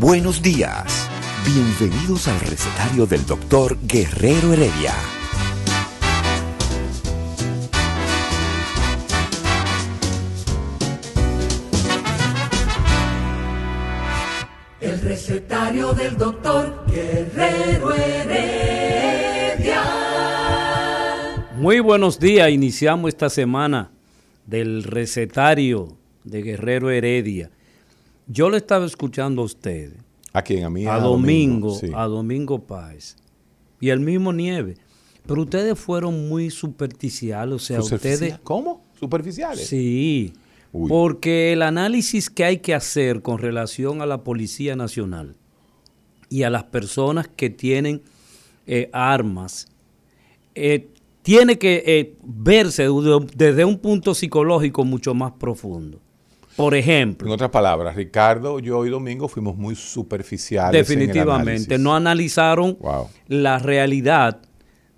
Buenos días. Bienvenidos al recetario del doctor Guerrero Heredia. El recetario del doctor Guerrero Heredia. Muy buenos días, iniciamos esta semana del recetario de Guerrero Heredia. Yo le estaba escuchando a usted. ¿A quién? A mí. A, Domingo, a Domingo Páez. Y el mismo Nieve. Pero ustedes fueron muy superficiales, o sea, ustedes... ¿Cómo? ¿Superficiales? Sí, porque el análisis que hay que hacer con relación a la Policía Nacional y a las personas que tienen eh, armas, eh, tiene que eh, verse desde un punto psicológico mucho más profundo. Por ejemplo. En otras palabras, Ricardo, yo y Domingo fuimos muy superficiales. Definitivamente. no analizaron la realidad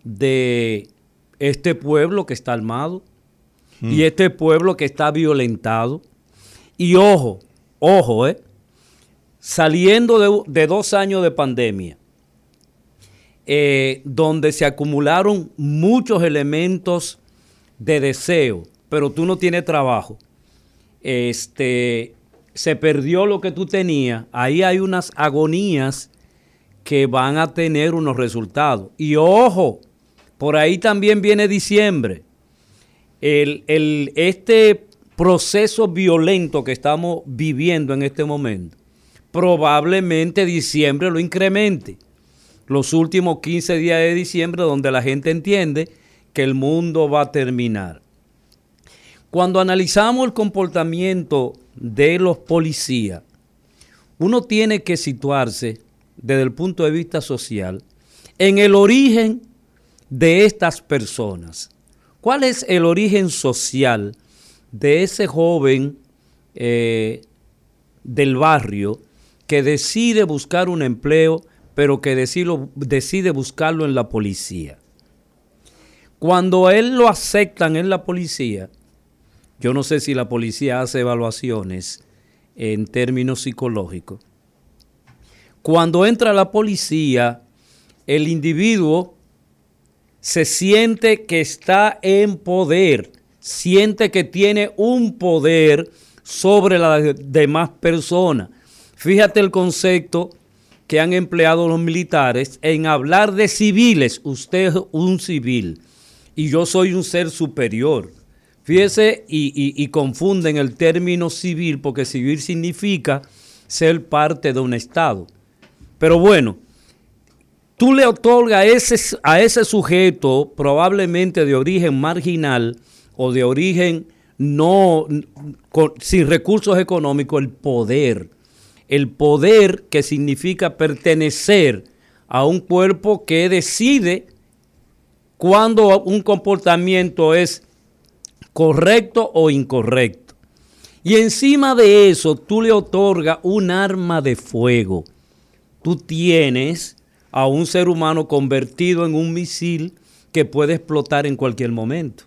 de este pueblo que está armado y mm. este pueblo que está violentado. Y ojo, ojo, ¿eh? Saliendo de, dos años de pandemia, eh, donde se acumularon muchos elementos de deseo, pero tú no tienes trabajo este, se perdió lo que tú tenías, ahí hay unas agonías que van a tener unos resultados. Y ojo, por ahí también viene diciembre. El, este proceso violento que estamos viviendo en este momento, probablemente diciembre lo incremente. Los últimos 15 días de diciembre donde la gente entiende que el mundo va a terminar. Cuando analizamos el comportamiento de los policías, uno tiene que situarse desde el punto de vista social en el origen de estas personas. ¿Cuál es el origen social de ese joven eh, del barrio que decide buscar un empleo, pero que decide, decide buscarlo en la policía? Cuando él lo aceptan en la policía, yo no sé si la policía hace evaluaciones en términos psicológicos. Cuando entra la policía, el individuo se siente que está en poder, siente que tiene un poder sobre las demás personas. Fíjate el concepto que han empleado los militares en hablar de civiles. Usted es un civil y yo soy un ser superior. Fíjese, y, confunden el término civil, porque civil significa ser parte de un Estado. Pero bueno, tú le otorgas a ese, a ese sujeto, probablemente de origen marginal o de origen no sin recursos económicos, el poder. El poder que significa pertenecer a un cuerpo que decide cuando un comportamiento es correcto o incorrecto. Y encima de eso, tú le otorgas un arma de fuego. Tú tienes a un ser humano convertido en un misil que puede explotar en cualquier momento.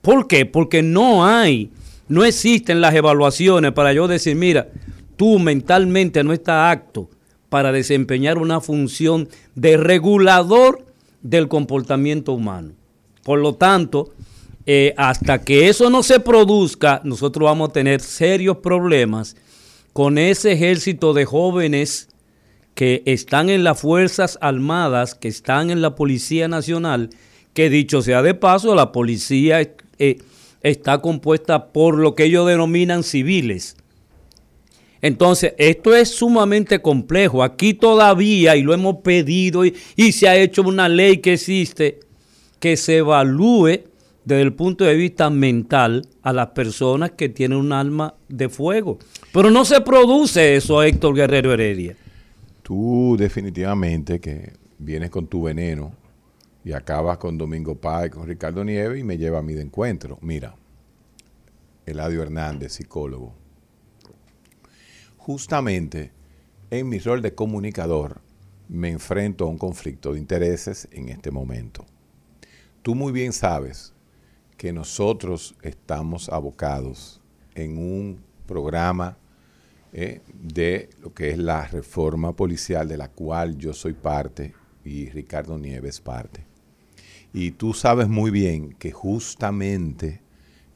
¿Por qué? Porque no hay, no existen las evaluaciones para yo decir, mira, tú mentalmente no estás apto para desempeñar una función de regulador del comportamiento humano. Por lo tanto, eh, hasta que eso no se produzca, nosotros vamos a tener serios problemas con ese ejército de jóvenes que están en las Fuerzas Armadas, que están en la Policía Nacional, que dicho sea de paso, la policía eh, está compuesta por lo que ellos denominan civiles. Entonces, esto es sumamente complejo. Aquí todavía, y lo hemos pedido, y se ha hecho una ley que existe, que se evalúe desde el punto de vista mental a las personas que tienen un alma de fuego. Pero no se produce eso, Héctor Guerrero Heredia. Tú definitivamente que vienes con tu veneno y acabas con Domingo Paz, con Ricardo Nieves y me lleva a mí de encuentro. Mira, Eladio Hernández, psicólogo. Justamente en mi rol de comunicador me enfrento a un conflicto de intereses en este momento. Tú muy bien sabes que nosotros estamos abocados en un programa eh, de lo que es la reforma policial de la cual yo soy parte y Ricardo Nieves parte. Y tú sabes muy bien que justamente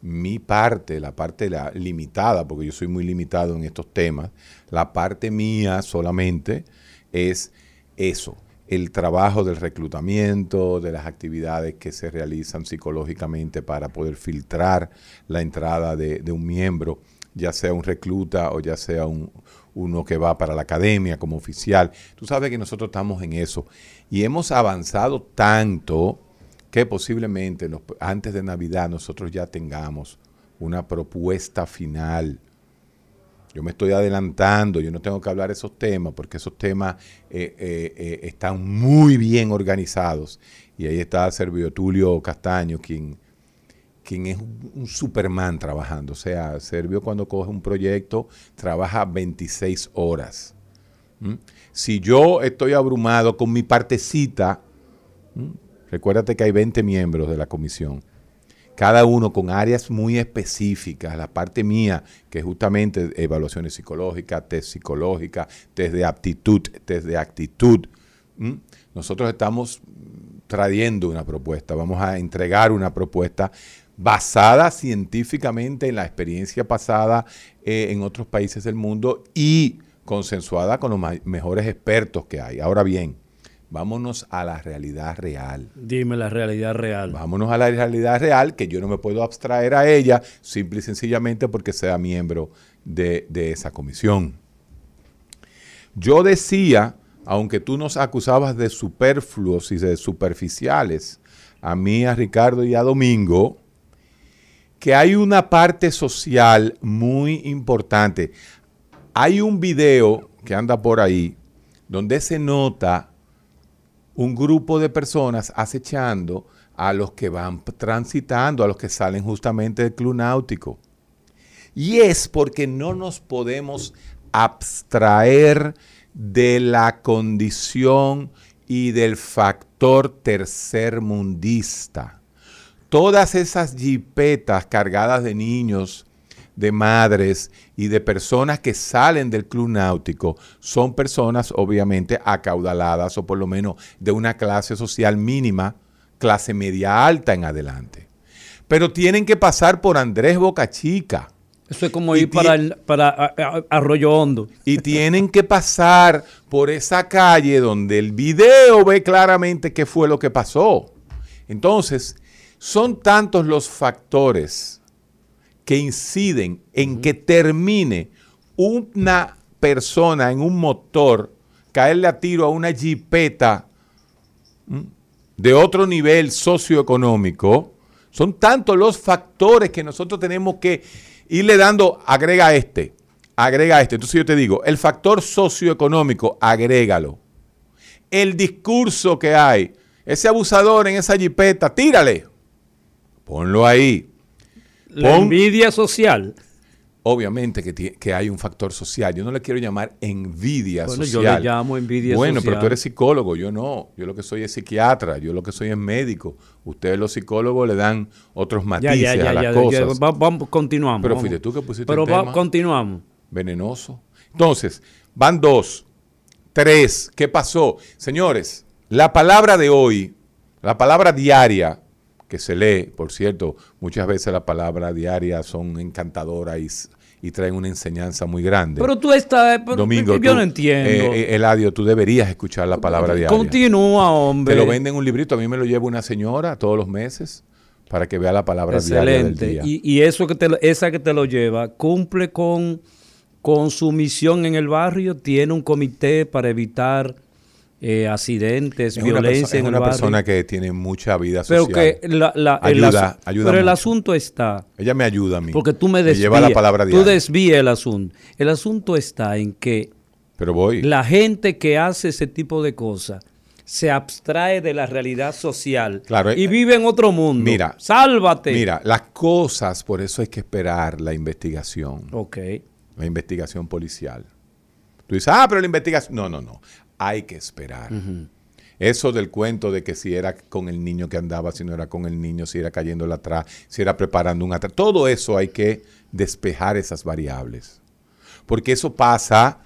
mi parte, la parte la, limitada, porque yo soy muy limitado en estos temas, la parte mía solamente es eso, el trabajo del reclutamiento, de las actividades que se realizan psicológicamente para poder filtrar la entrada de, un miembro, ya sea un recluta o ya sea un, uno que va para la academia como oficial. Tú sabes que nosotros estamos en eso y hemos avanzado tanto que posiblemente antes de Navidad nosotros ya tengamos una propuesta final yo me estoy adelantando, yo no tengo que hablar de esos temas porque esos temas eh, eh, eh, están muy bien organizados. Y ahí está Servio Tulio Castaño, quien, quien es un Superman trabajando. O sea, Servio cuando coge un proyecto trabaja 26 horas. Si yo estoy abrumado con mi partecita, recuérdate que hay 20 miembros de la comisión cada uno con áreas muy específicas. La parte mía, que es justamente evaluaciones psicológicas, test psicológica, test de aptitud, test de actitud. Nosotros estamos trayendo una propuesta, vamos a entregar una propuesta basada científicamente en la experiencia pasada eh, en otros países del mundo y consensuada con los mejores expertos que hay. Ahora bien, Vámonos a la realidad real. Dime la realidad real. Vámonos a la realidad real, que yo no me puedo abstraer a ella, simple y sencillamente porque sea miembro de, esa comisión. Yo decía, aunque tú nos acusabas de superfluos y de superficiales, a mí, a Ricardo y a Domingo, que hay una parte social muy importante. Hay un video que anda por ahí donde se nota un grupo de personas acechando a los que van transitando, a los que salen justamente del club náutico. Y es porque no nos podemos abstraer de la condición y del factor tercermundista. Todas esas jipetas cargadas de niños de madres y de personas que salen del club náutico son personas obviamente acaudaladas o por lo menos de una clase social mínima, clase media alta en adelante. Pero tienen que pasar por Andrés Boca Chica. Eso es como ir para, para Arroyo Hondo. Y tienen que pasar por esa calle donde el video ve claramente qué fue lo que pasó. Entonces, son tantos los factores que inciden en que termine una persona en un motor, caerle a tiro a una jipeta de otro nivel socioeconómico, son tantos los factores que nosotros tenemos que irle dando, agrega este, agrega este. Entonces yo te digo, el factor socioeconómico, agrégalo. El discurso que hay, ese abusador en esa jipeta, tírale, ponlo ahí. La envidia social. Obviamente que, hay un factor social. Yo no le quiero llamar envidia bueno, social. Yo le llamo envidia social. Bueno, pero tú eres psicólogo, yo no. Yo lo que soy es psiquiatra, yo lo que soy es médico. Ustedes los psicólogos le dan otros matices a las cosas. vamos, continuamos. Pero fíjate tú que pusiste Pero el continuamos. Venenoso. Entonces, van dos, tres. ¿Qué pasó? Señores, la palabra de hoy, la palabra diaria, que se lee, por cierto, muchas veces las palabras diarias son encantadoras y, traen una enseñanza muy grande. Pero tú estás, Domingo, yo no entiendo. Eh, eh, Eladio, tú deberías escuchar la palabra diaria. Continúa, hombre. Te lo venden en un librito, a mí me lo lleva una señora todos los meses para que vea la palabra diaria del día. Y, y eso que te, esa que te lo lleva cumple con, con su misión en el barrio, tiene un comité para evitar eh, accidentes, Es violencia es en el una persona que tiene mucha vida pero social. que la- la- el Ayuda, ayuda pero el asunto está Ella me ayuda a mí. porque tú me desvías. lleva la palabra tú diaria. desvías el asunto. El asunto está en que Pero voy. la gente que hace ese tipo de cosas se abstrae de la realidad social Claro, y eh, vive en otro mundo. mira, sálvate. Mira, las cosas, por eso hay que esperar la investigación. Ok. la investigación policial. Tú dices, ah, pero la investigación. No, no, no. Hay que esperar. Eso del cuento de que si era con el niño que andaba, si no era con el niño, si era cayéndole atrás, si era preparando un atrás. Todo eso hay que despejar esas variables. Porque eso pasa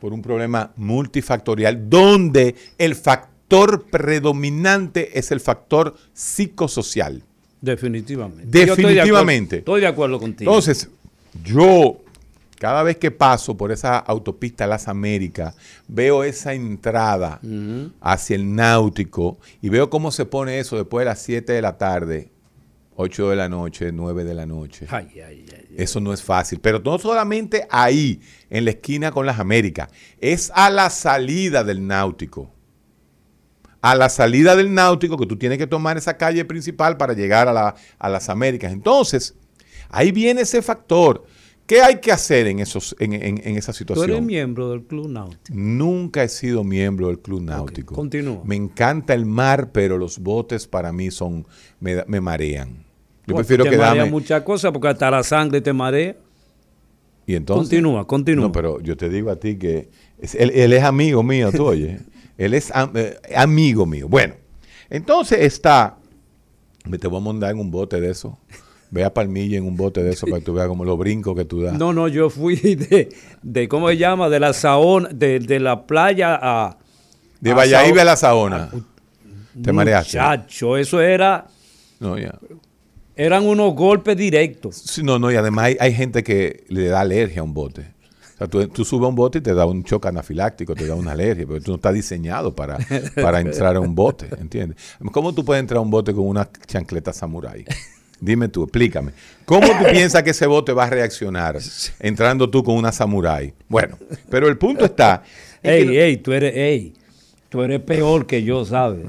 por un problema multifactorial donde el factor predominante es el factor psicosocial. Definitivamente. Yo estoy de acuerdo- Definitivamente. Estoy de acuerdo contigo. Entonces, yo, cada vez que paso por esa autopista Las Américas, veo esa entrada hacia el náutico y veo cómo se pone eso después de las 7 de la tarde, 8 de la noche, 9 de la noche. Ay, ay, ay, ay. Eso no es fácil. Pero no solamente ahí, en la esquina con las Américas, es a la salida del náutico. A la salida del náutico que tú tienes que tomar esa calle principal para llegar a, la- a las Américas. Entonces, ahí viene ese factor. ¿Qué hay que hacer en, esos, en, en- en esa Tú situación? eres miembro del Club Náutico. Nunca he sido miembro del Club Náutico. continúa. Me encanta el mar, pero los botes para mí son me, marean. Yo Bueno, prefiero te marea quedarme. muchas cosas porque hasta la sangre te marea. Y entonces, Continúa, continúa. No, pero yo te digo a ti que es- él, él es amigo mío, tú oye. él es am- eh, amigo mío. Bueno, entonces está. Me te voy a mandar en un bote de eso. Ve a Palmilla en un bote de eso para que tú veas como los brincos que tú das. No, no, yo fui de, de ¿cómo se llama? De la Saona, de, de la playa a... de Valladolid a la Saona. Te mareaste. Muchacho, eso era... No, ya. Eran unos golpes directos. Sí, no, no, y además hay, hay gente que le da alergia a un bote. O sea, tú, tú subes a un bote y te da un choque anafiláctico, te da una alergia, porque tú no estás diseñado para, para entrar a un bote, ¿entiendes? ¿Cómo tú puedes entrar a un bote con una chancleta samurái? Dime tú, explícame. ¿Cómo tú piensas que ese bote va a reaccionar entrando tú con una samurái? Bueno, pero el punto está... Ey, que- ey, tú eres, ey, tú eres peor que yo, ¿sabes?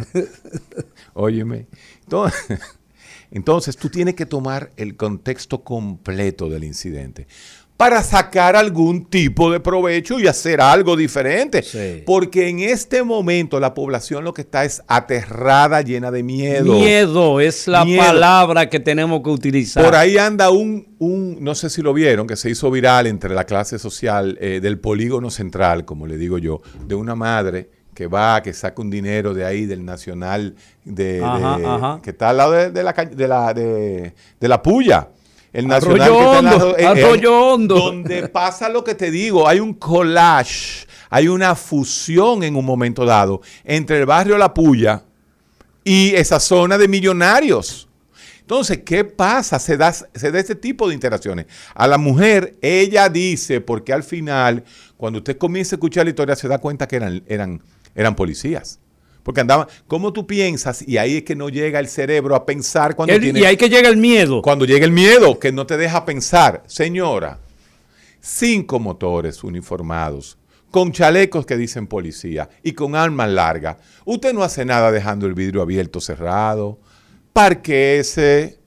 Óyeme. Entonces, entonces, tú tienes que tomar el contexto completo del incidente para sacar algún tipo de provecho y hacer algo diferente. Sí. Porque en este momento la población lo que está es aterrada, llena de miedo. Miedo es la Miedo. palabra que tenemos que utilizar. Por ahí anda un, un, no sé si lo vieron, que se hizo viral entre la clase social eh, del polígono central, como le digo yo, de una madre que va, que saca un dinero de ahí, del Nacional, de, Ajá, de- ajá. que está al lado de, de la, de, la, de, de la Puya. El Arroyo Nacional que está al Hondo, eh, eh, Arroyo Hondo. Donde pasa lo que te digo, hay un collage, hay una fusión en un momento dado entre el barrio La Puya y esa zona de millonarios. Entonces, ¿qué pasa? Se da, se da este tipo de interacciones. A la mujer, ella dice, porque al final, cuando usted comienza a escuchar la historia, se da cuenta que eran, eran, eran policías. Porque andaban, ¿cómo tú piensas? Y ahí es que no llega el cerebro a pensar cuando El- tiene... y ahí que llega el miedo. Cuando llega el miedo, que no te deja pensar, señora, cinco motores uniformados, con chalecos que dicen policía y con armas largas. Usted no hace nada dejando el vidrio abierto, cerrado. Parquese.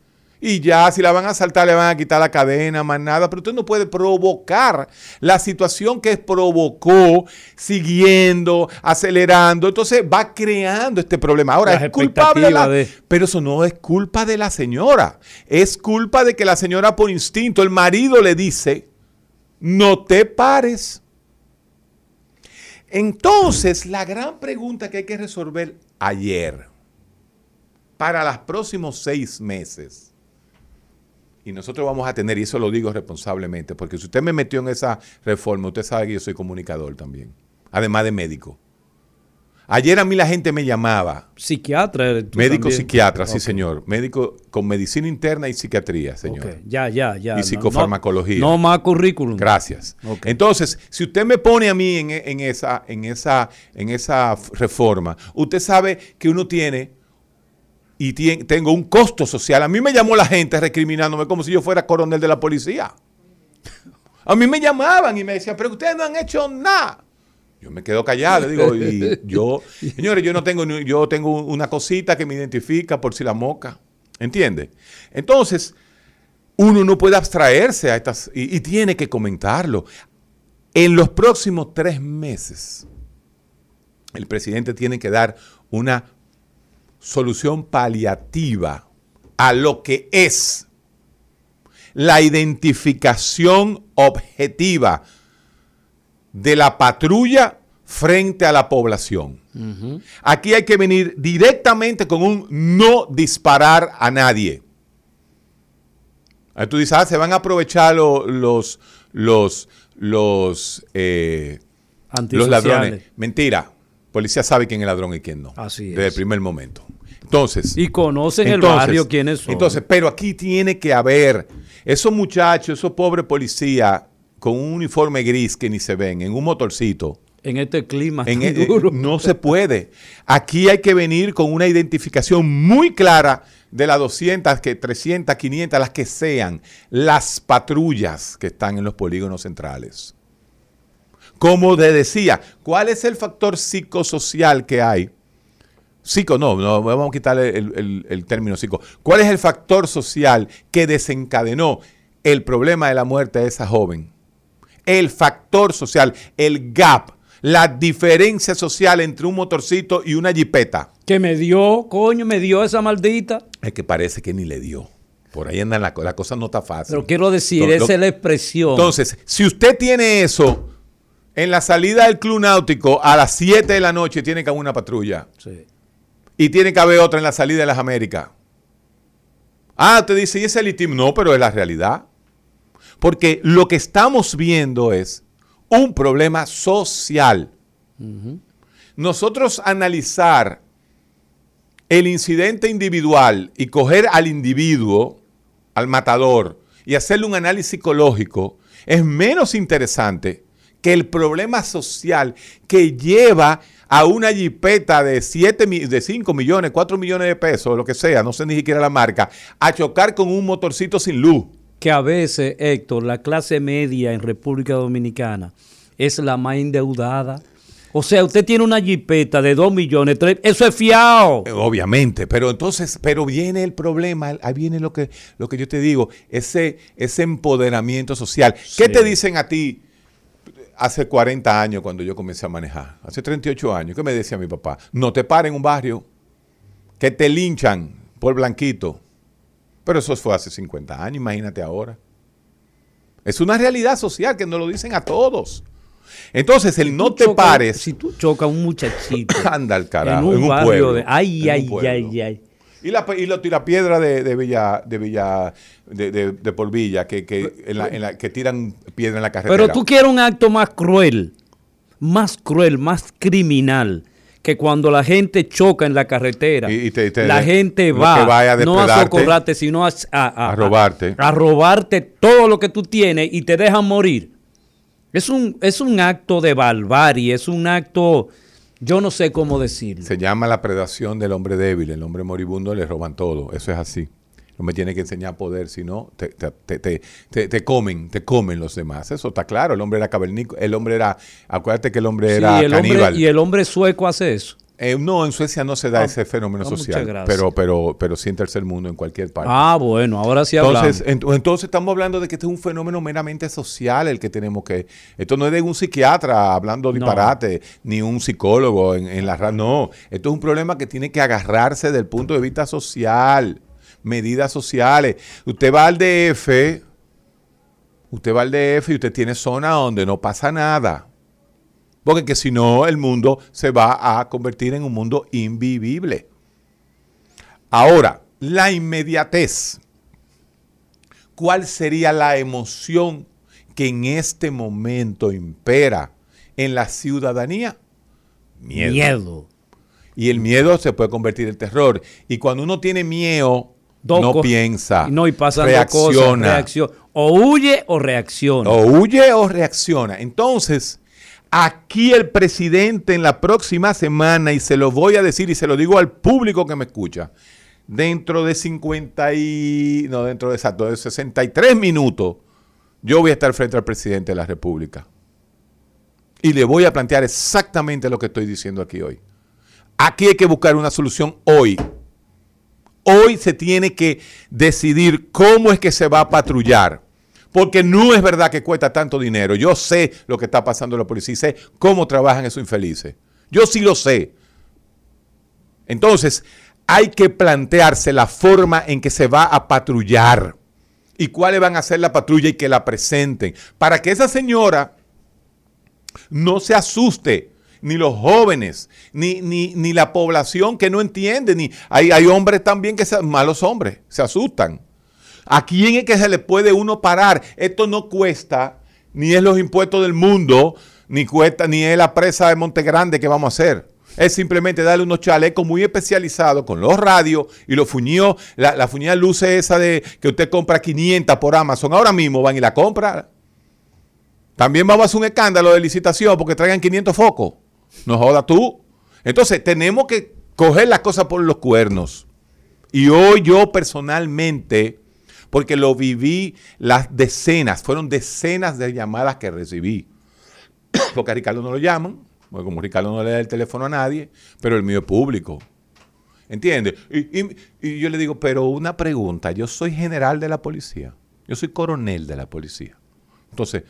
Y ya, si la van a asaltar, le van a quitar la cadena, más nada. Pero usted no puede provocar la situación que provocó, siguiendo, acelerando. Entonces va creando este problema. Ahora, Las es culpable la, de- pero eso no es culpa de la señora. Es culpa de que la señora por instinto, el marido le dice, no te pares. Entonces, la gran pregunta que hay que resolver ayer, para los próximos seis meses, y nosotros vamos a tener, y eso lo digo responsablemente, porque si usted me metió en esa reforma, usted sabe que yo soy comunicador también, además de médico. Ayer a mí la gente me llamaba, Psiquiatra Médico también. psiquiatra, sí señor. Médico con medicina interna y psiquiatría, señor. Ya, ya, ya. Y psicofarmacología. No, no más currículum. Gracias. Entonces, si usted me pone a mí en, en esa, en, esa, en esa reforma, usted sabe que uno tiene y tengo un costo social. A mí me llamó la gente recriminándome como si yo fuera coronel de la policía. A mí me llamaban y me decían, pero ustedes no han hecho nada. Yo me quedo callado, digo, y yo, señores, yo no tengo, yo tengo una cosita que me identifica por si la moca, ¿entiende? Entonces, uno no puede abstraerse a estas, y, y tiene que comentarlo. En los próximos tres meses, el presidente tiene que dar una solución paliativa a lo que es la identificación objetiva de la patrulla frente a la población. Aquí hay que venir directamente con un no disparar a nadie. Ahí tú dices, ah, se van a aprovechar los, los, los, los, eh, los ladrones. Mentira. Policía sabe quién es ladrón y quién no. Así Desde el es. primer momento. Entonces. Y conocen el barrio quiénes son. Entonces, pero aquí tiene que haber esos muchachos, esos pobres policías con un uniforme gris que ni se ven, en un motorcito. en este clima En tan e- duro. no se puede. Aquí hay que venir con una identificación muy clara de las 200, que 300, 500, las que sean, las patrullas que están en los polígonos centrales. Como te decía, ¿cuál es el factor psicosocial que hay? Psico, no, no, vamos a quitarle el, el- el término psico. ¿Cuál es el factor social que desencadenó el problema de la muerte de esa joven? El factor social, el gap, la diferencia social entre un motorcito y una jipeta. Que me dio, coño, me dio esa maldita. Es que parece que ni le dio. Por ahí anda la, la cosa no está fácil. Pero quiero decir, Lo- lo- esa es la expresión. Entonces, si usted tiene eso en la salida del club náutico a las 7 de la noche, tiene que haber una patrulla. Sí. Y tiene que haber otra en la salida de las Américas. Ah, te dice, ¿y ese elitismo? No, pero es la realidad. Porque lo que estamos viendo es un problema social. Nosotros analizar el incidente individual y coger al individuo, al matador, y hacerle un análisis psicológico, es menos interesante que el problema social que lleva a una jipeta de 7, de 5 millones, 4 millones de pesos, lo que sea, no sé ni siquiera la marca, a chocar con un motorcito sin luz. Que a veces, Héctor, la clase media en República Dominicana es la más endeudada. O sea, usted tiene una jipeta de 2 millones, tres- eso es fiado. Obviamente, pero entonces, pero viene el problema, ahí viene lo que, lo que yo te digo, ese, ese empoderamiento social. ¿Qué te dicen a ti hace 40 años cuando yo comencé a manejar? Hace 38 años, ¿qué me decía mi papá? No te paren en un barrio, que te linchan por blanquito. Pero eso fue hace 50 años, imagínate ahora. Es una realidad social que nos lo dicen a todos. Entonces, el no te pares, Si tú chocas a un muchachito anda al carajo, en un, en un barrio pueblo, de. Ay, ay, ay, ay. Y la, y la tirapiedra de, de Villa, de Villa, de, de, de por Villa, que, que, en la- en la- que tiran piedra en la carretera. Pero tú quieres un acto más cruel, más cruel, más criminal, que cuando la gente choca en la carretera, Y- y te- te- la gente va vaya a no a socorrarte, sino a, a- a robarte. a robarte todo lo que tú tienes y te dejan morir. Es un, es un acto de barbarie, es un acto, yo no sé cómo decirlo. Se llama la predación del hombre débil. El hombre moribundo le roban todo. Eso es así. No me tiene que enseñar poder, si no, te, te, te, te- te- te comen, te comen los demás. Eso está claro. El hombre era cavernícola. El hombre era, acuérdate que el hombre Sí, era el caníbal. hombre, y el hombre sueco hace eso. Eh, no, en Suecia no se da Ah, ese fenómeno ah, muchas social. gracias. Pero, pero, pero sí en tercer mundo, en cualquier parte. Ah, bueno, ahora sí hablamos. Entonces, ent- entonces estamos hablando de que este es un fenómeno meramente social el que tenemos que... Esto no es de un psiquiatra hablando No. disparate, ni un psicólogo en, en la radio. No, esto es un problema que tiene que agarrarse del punto de vista social, medidas sociales. Usted va al DF, usted va al DF y usted tiene zona donde no pasa nada. Porque que si no, el mundo se va a convertir en un mundo invivible. Ahora, la inmediatez. ¿Cuál sería la emoción que en este momento impera en la ciudadanía? Miedo. Miedo. Y el miedo se puede convertir en terror. Y cuando uno tiene miedo, no piensa, No, y cosas. reacciona. reacción. O huye o reacciona. O huye o reacciona. Entonces, aquí el presidente en la próxima semana, y se lo voy a decir y se lo digo al público que me escucha, dentro de 50 y... no, dentro de exacto, de 63 minutos, yo voy a estar frente al presidente de la República. Y le voy a plantear exactamente lo que estoy diciendo aquí hoy. Aquí hay que buscar una solución hoy. Hoy se tiene que decidir cómo es que se va a patrullar. Porque no es verdad que cuesta tanto dinero. Yo sé lo que está pasando en la policía y sé cómo trabajan esos infelices. Yo sí lo sé. Entonces, hay que plantearse la forma en que se va a patrullar y cuáles van a ser la patrulla y que la presenten. Para que esa señora no se asuste, ni los jóvenes, ni, ni, la población que no entiende, ni hay, hay hombres también que son malos hombres, se asustan. ¿A quién es que se le puede uno parar? Esto no cuesta, ni es los impuestos del mundo, ni cuesta, ni es la presa de Monte Grande que vamos a hacer. Es simplemente darle unos chalecos muy especializados con los radios y los fuñidos, la, la fuñida luce esa de que usted compra 500 por Amazon. Ahora mismo van y la compra. También vamos a hacer un escándalo de licitación porque traigan 500 focos. No joda tú. Entonces tenemos que coger las cosas por los cuernos. Y hoy yo personalmente, porque lo viví las decenas, fueron decenas de llamadas que recibí. Porque a Ricardo no lo llaman, porque como Ricardo no le da el teléfono a nadie, pero el mío es público. ¿Entiendes? Y, yo le digo, pero una pregunta, yo soy general de la policía, yo soy coronel de la policía. Entonces,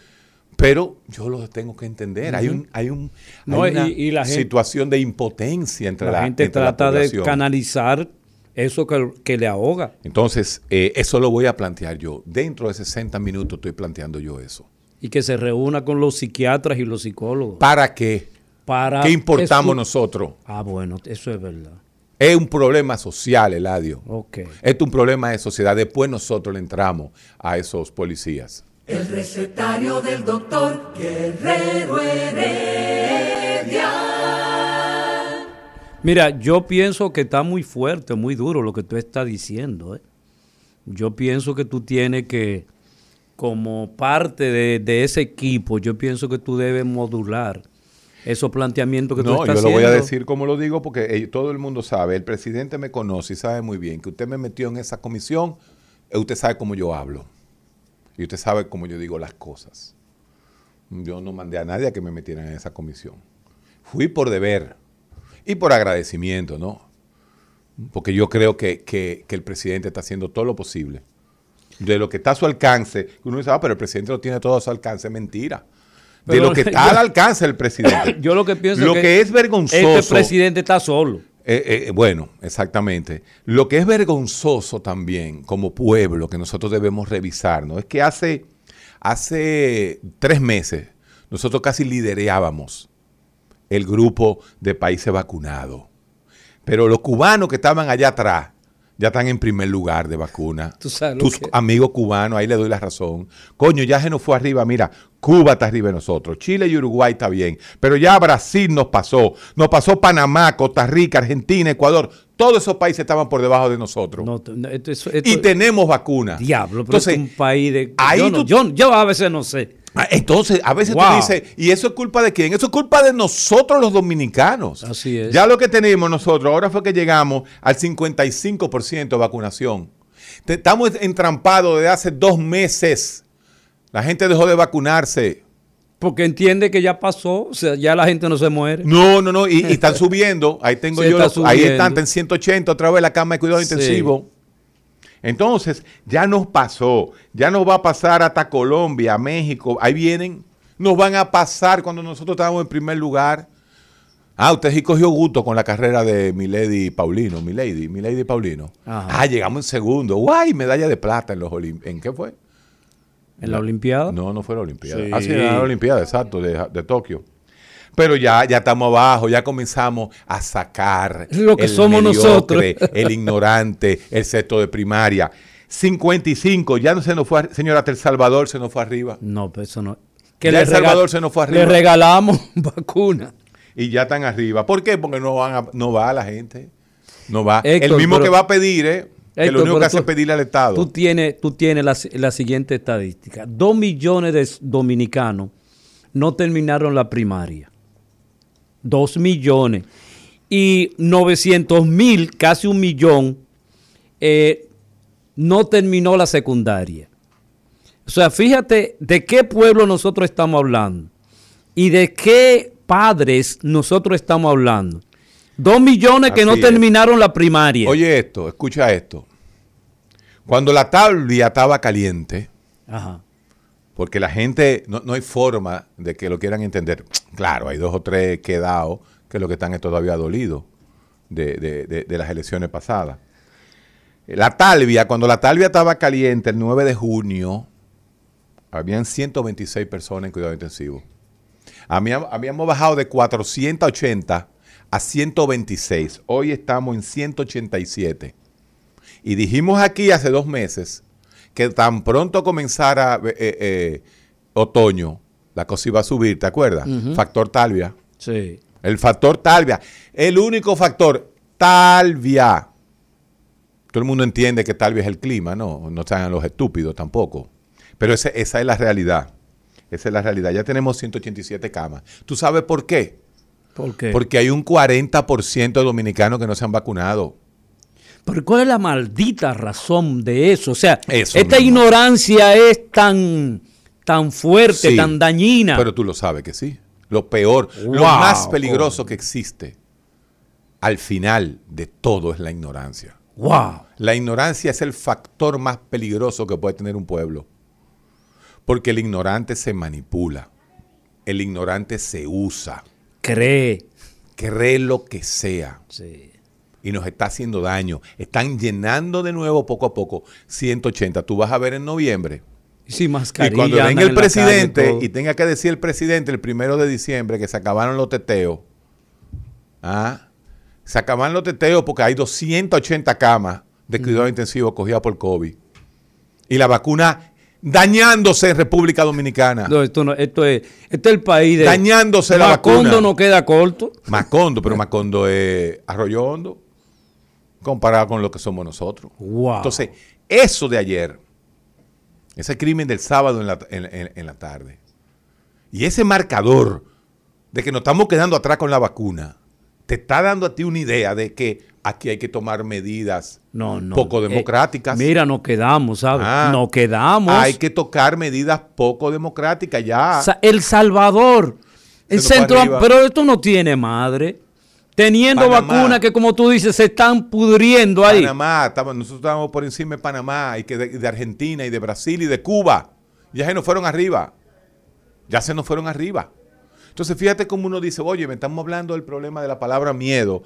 pero yo lo tengo que entender. Hay un, hay un una situación de impotencia entre la, la gente trata de canalizar eso que, le ahoga. Entonces, eh, eso lo voy a plantear yo. Dentro de 60 minutos estoy planteando yo eso. Y que se reúna con los psiquiatras y los psicólogos. ¿Para qué? Para ¿Qué importamos nosotros? Ah, bueno, eso es verdad. Es un problema social, Eladio. Okay. Es un problema de sociedad. Después nosotros le entramos a esos policías. El recetario del doctor Guerrero Heredia. Mira, yo pienso que está muy fuerte, muy duro lo que tú estás diciendo. ¿eh? Yo pienso que tú tienes que, como parte de, ese equipo, yo pienso que tú debes modular esos planteamientos que tú estás haciendo. No, yo lo voy a decir como lo digo porque eh, todo el mundo sabe, el presidente me conoce y sabe muy bien que usted me metió en esa comisión, eh, usted sabe cómo yo hablo. Y usted sabe cómo yo digo las cosas. Yo no mandé a nadie a que me metieran en esa comisión. Fui por deber y por agradecimiento, ¿no? Porque yo creo que, el presidente está haciendo todo lo posible. De lo que está a su alcance, uno dice, ah, pero el presidente lo tiene todo a su alcance, mentira. De lo que está al alcance del presidente. Yo lo que pienso lo que, es vergonzoso. Este presidente está solo. Eh, eh, bueno, exactamente. Lo que es vergonzoso también como pueblo que nosotros debemos revisar, ¿no? Es que hace, hace tres meses nosotros casi liderábamos el grupo de países vacunados. Pero los cubanos que estaban allá atrás ya están en primer lugar de vacuna. Tus amigos cubanos, ahí le doy la razón. Coño, ya se nos fue arriba. Mira, Cuba está arriba de nosotros. Chile y Uruguay está bien. Pero ya Brasil nos pasó. Nos pasó Panamá, Costa Rica, Argentina, Ecuador. Todos esos países estaban por debajo de nosotros. y tenemos vacunas. Diablo, pero Entonces, es un país de. yo, yo a veces no sé. Ah, entonces, a veces tú dices, ¿y eso es culpa de quién? Eso es culpa de nosotros los dominicanos. Así es. Ya lo que tenemos nosotros, ahora fue que llegamos al 55% de vacunación. Estamos entrampados desde hace dos meses. La gente dejó de vacunarse. Porque entiende que ya pasó, o sea, ya la gente no se muere. No, no, no, y, están subiendo. Ahí tengo yo, ahí están en 180 otra vez la cama de cuidado intensivo. Entonces, ya nos pasó, ya nos va a pasar hasta Colombia, México, ahí vienen, nos van a pasar cuando nosotros estábamos en primer lugar. Ah, usted sí cogió gusto con la carrera de Milady Paulino, Milady, Milady Paulino. Ah, llegamos en segundo. ¡Guay! Medalla de plata en los ¿En qué fue? ¿En la, Olimpiada? No, no fue la Olimpiada. Ah, sí, en la Olimpiada, exacto, de Tokio. Pero ya, ya estamos abajo, ya comenzamos a sacar lo que somos nosotros. el ignorante, el sexto de primaria. 55, ya no se nos fue, señora El Salvador se nos fue arriba. No, pero eso no. Que El Salvador se nos fue arriba. Le regalamos vacuna. Y ya están arriba. ¿Por qué? Porque no, van no va la gente. No va. el mismo que va a pedir, ¿eh? Que lo único que hace es pedirle al Estado. Tú tienes, tú tienes la, la siguiente estadística. Dos millones de dominicanos no terminaron la primaria. 2 millones. Y 900 mil, casi un millón, eh, no terminó la secundaria. O sea, fíjate de qué pueblo nosotros estamos hablando. ¿Y de qué padres nosotros estamos hablando? Dos millones que no es. terminaron la primaria. Oye esto, escucha esto. Cuando la tabla estaba caliente, Ajá. Porque la gente, no, no hay forma de que lo quieran entender. Claro, hay dos o tres quedados que lo que están es todavía dolidos de, de- de- las elecciones pasadas. La Talvia, cuando la Talvia estaba caliente, el 9 de junio, habían 126 personas en cuidado intensivo. Habíamos, habíamos bajado de 480 a 126. Hoy estamos en 187. Y dijimos aquí hace dos meses que tan pronto comenzara eh, eh, otoño, la cosa iba a subir, ¿te acuerdas? Factor Talvia. Sí. El factor Talvia. El único factor, Talvia. Todo el mundo entiende que Talvia es el clima, no, no sean los estúpidos tampoco. Pero ese- esa es la realidad. Esa es la realidad. Ya tenemos 187 camas. ¿Tú sabes por qué? ¿Por qué? Porque hay un 40% de dominicanos que no se han vacunado. Pero ¿cuál es la maldita razón de eso? O sea, Eso esta ignorancia es tan, tan fuerte, Sí, tan dañina. Pero tú lo sabes que sí. Lo peor, lo más peligroso que existe al final de todo es la ignorancia. wow. La ignorancia es el factor más peligroso que puede tener un pueblo. Porque el ignorante se manipula. El ignorante se usa. Cree. Cree lo que sea. Sí. Y nos está haciendo daño. Están llenando de nuevo poco a poco 180. Tú vas a ver en noviembre. Sí, Y cuando venga el calle, presidente y tenga que decir el presidente el primero de diciembre que se acabaron los teteos, ¿ah? se acabaron los teteos porque hay 280 camas de cuidado intensivo cogidas por COVID. Y la vacuna dañándose en República Dominicana. No, esto, no, esto, es, este es el país de... Dañándose la Macondo vacuna. no queda corto. Macondo, pero Macondo es Arroyo Hondo comparado con lo que somos nosotros. Wow. Entonces, eso de ayer, ese crimen del sábado en la, en- en- en la tarde, y ese marcador de que nos estamos quedando atrás con la vacuna, te está dando a ti una idea de que aquí hay que tomar medidas no, no. poco Eh, democráticas. mira, nos quedamos, ¿sabes? Ah, nos quedamos. Hay que tocar medidas poco democráticas ya. Sa- El Salvador. El centro, pero esto no tiene madre. Teniendo Panamá. vacunas que, como tú dices, se están pudriendo ahí. Panamá, estamos- nosotros estábamos por encima de Panamá y que de, Argentina y de Brasil y de Cuba. Ya se nos fueron arriba. Ya se nos fueron arriba. Entonces fíjate cómo uno dice, oye, me estamos hablando del problema de la palabra miedo.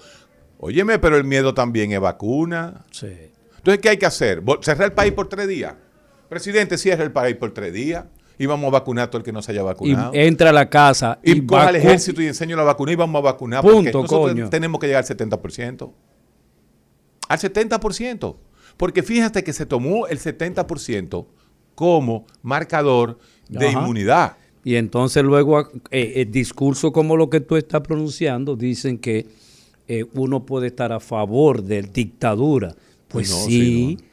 Óyeme, pero el miedo también es vacuna. Sí. Entonces, ¿qué hay que hacer? ¿Cerrar el país por tres días? Presidente, cierra el país por tres días y vamos a vacunar a todo el que no se haya Y vacunado. entra a la casa Y, coja al ejército y enseño la vacuna y vamos a vacunar. Punto, porque nosotros coño. tenemos que llegar al 70%. Al 70%. Porque fíjate que se tomó el 70% como marcador de Ajá. inmunidad. Y entonces luego eh, el discurso como lo que tú estás pronunciando dicen que eh, uno puede estar a favor de dictadura. Pues No, sí, sí, no.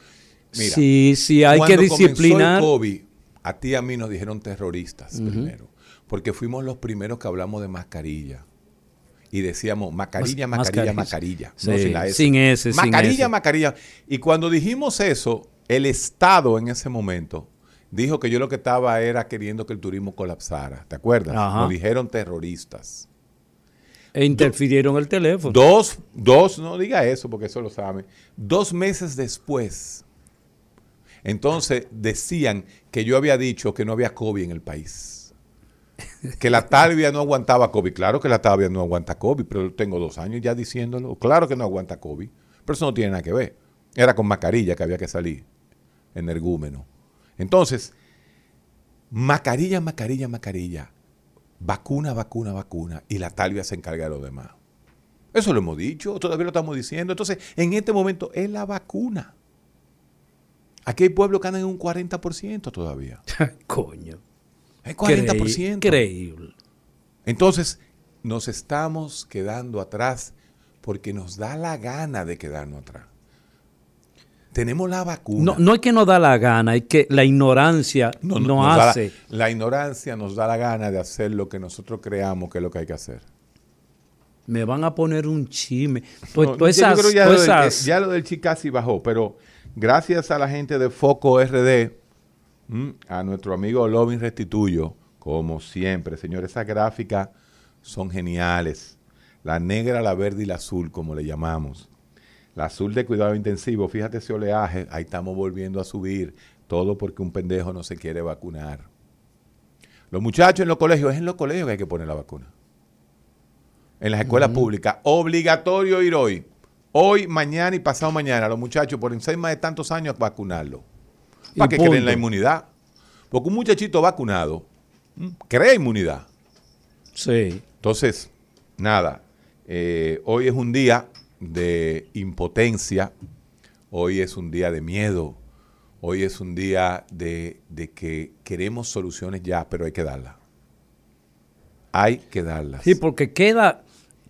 Mira, sí, sí, hay que disciplinar. el COVID, a ti y a mí nos dijeron terroristas primero. Porque fuimos los primeros que hablamos de mascarilla. Y decíamos mascarilla, Mas- mascarilla, mascarilla. mascarilla. Sí, no, sin la S. sin S, sin Mascarilla, S. mascarilla. Y cuando dijimos eso, el Estado en ese momento dijo que yo lo que estaba era queriendo que el turismo colapsara. ¿Te acuerdas? Ajá. Nos dijeron terroristas. E interfirieron el teléfono. Dos, dos, no diga eso porque eso lo saben. Dos meses después, entonces decían que yo había dicho que no había COVID en el país. Que la talvia no aguantaba COVID. Claro que la talvia no aguanta COVID, pero tengo dos años ya diciéndolo. Claro que no aguanta COVID. Pero eso no tiene nada que ver. Era con mascarilla que había que salir. Energúmeno. Entonces, mascarilla, mascarilla, mascarilla. Vacuna, vacuna, vacuna. Y la talvia se encarga de lo demás. Eso lo hemos dicho, todavía lo estamos diciendo. Entonces, en este momento es la vacuna. Aquí hay pueblos que andan en un 40% todavía. Coño. Hay 40%. Increíble. Entonces, nos estamos quedando atrás porque nos da la gana de quedarnos atrás. Tenemos la vacuna. No, no es que nos da la gana, es que la ignorancia No, no, no, nos la- hace. la ignorancia nos da la gana de hacer lo que nosotros creamos que es lo que hay que hacer. Me van a poner un chisme. Pues, yo esas, creo ya, lo del, esas- ya lo del Chicasi bajó, pero gracias a la gente de Foco RD, mm, a nuestro amigo Lovin Restituyo, Como siempre, señores, esas gráficas son geniales. La negra, la verde y la azul, como le llamamos. La azul de cuidado intensivo, fíjate ese oleaje, ahí estamos volviendo a subir. Todo porque un pendejo no se quiere vacunar. Los muchachos en los colegios, es en los colegios que hay que poner la vacuna. En las escuelas públicas, obligatorio ir hoy. Hoy, mañana y pasado mañana, los muchachos por encima de tantos años vacunarlo. Para que creen la inmunidad. Porque un muchachito vacunado crea inmunidad. Sí. Entonces, nada, eh, hoy es un día de impotencia, hoy es un día de miedo, hoy es un día de, de que queremos soluciones ya, pero hay que darlas. Hay que darlas. Sí, porque queda,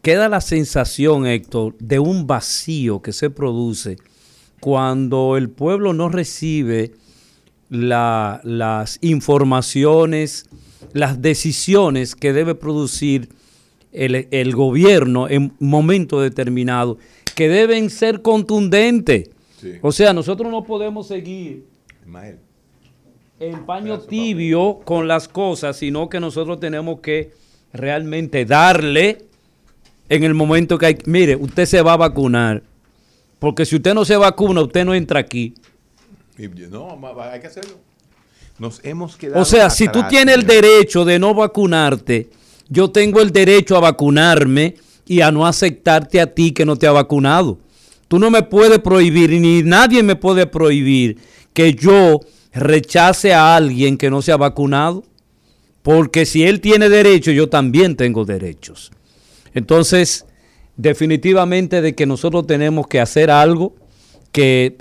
queda la sensación, Héctor, de un vacío que se produce cuando el pueblo no recibe las informaciones, las decisiones que debe producir el, gobierno en momento determinado, que deben ser contundentes. O sea, nosotros no podemos seguir en paño tibio con las cosas, sino que nosotros tenemos que realmente darle en el momento que hay, mire, usted se va a vacunar, porque si usted no se vacuna, usted no entra aquí. No, hay que hacerlo. Nos hemos quedado. O sea, si tú tienes el derecho de no vacunarte, yo tengo el derecho a vacunarme y a no aceptarte a ti que no te ha vacunado. Tú no me puedes prohibir, ni nadie me puede prohibir que yo rechace a alguien que no se ha vacunado. Porque si él tiene derecho, yo también tengo derechos. Entonces, definitivamente de que nosotros tenemos que hacer algo que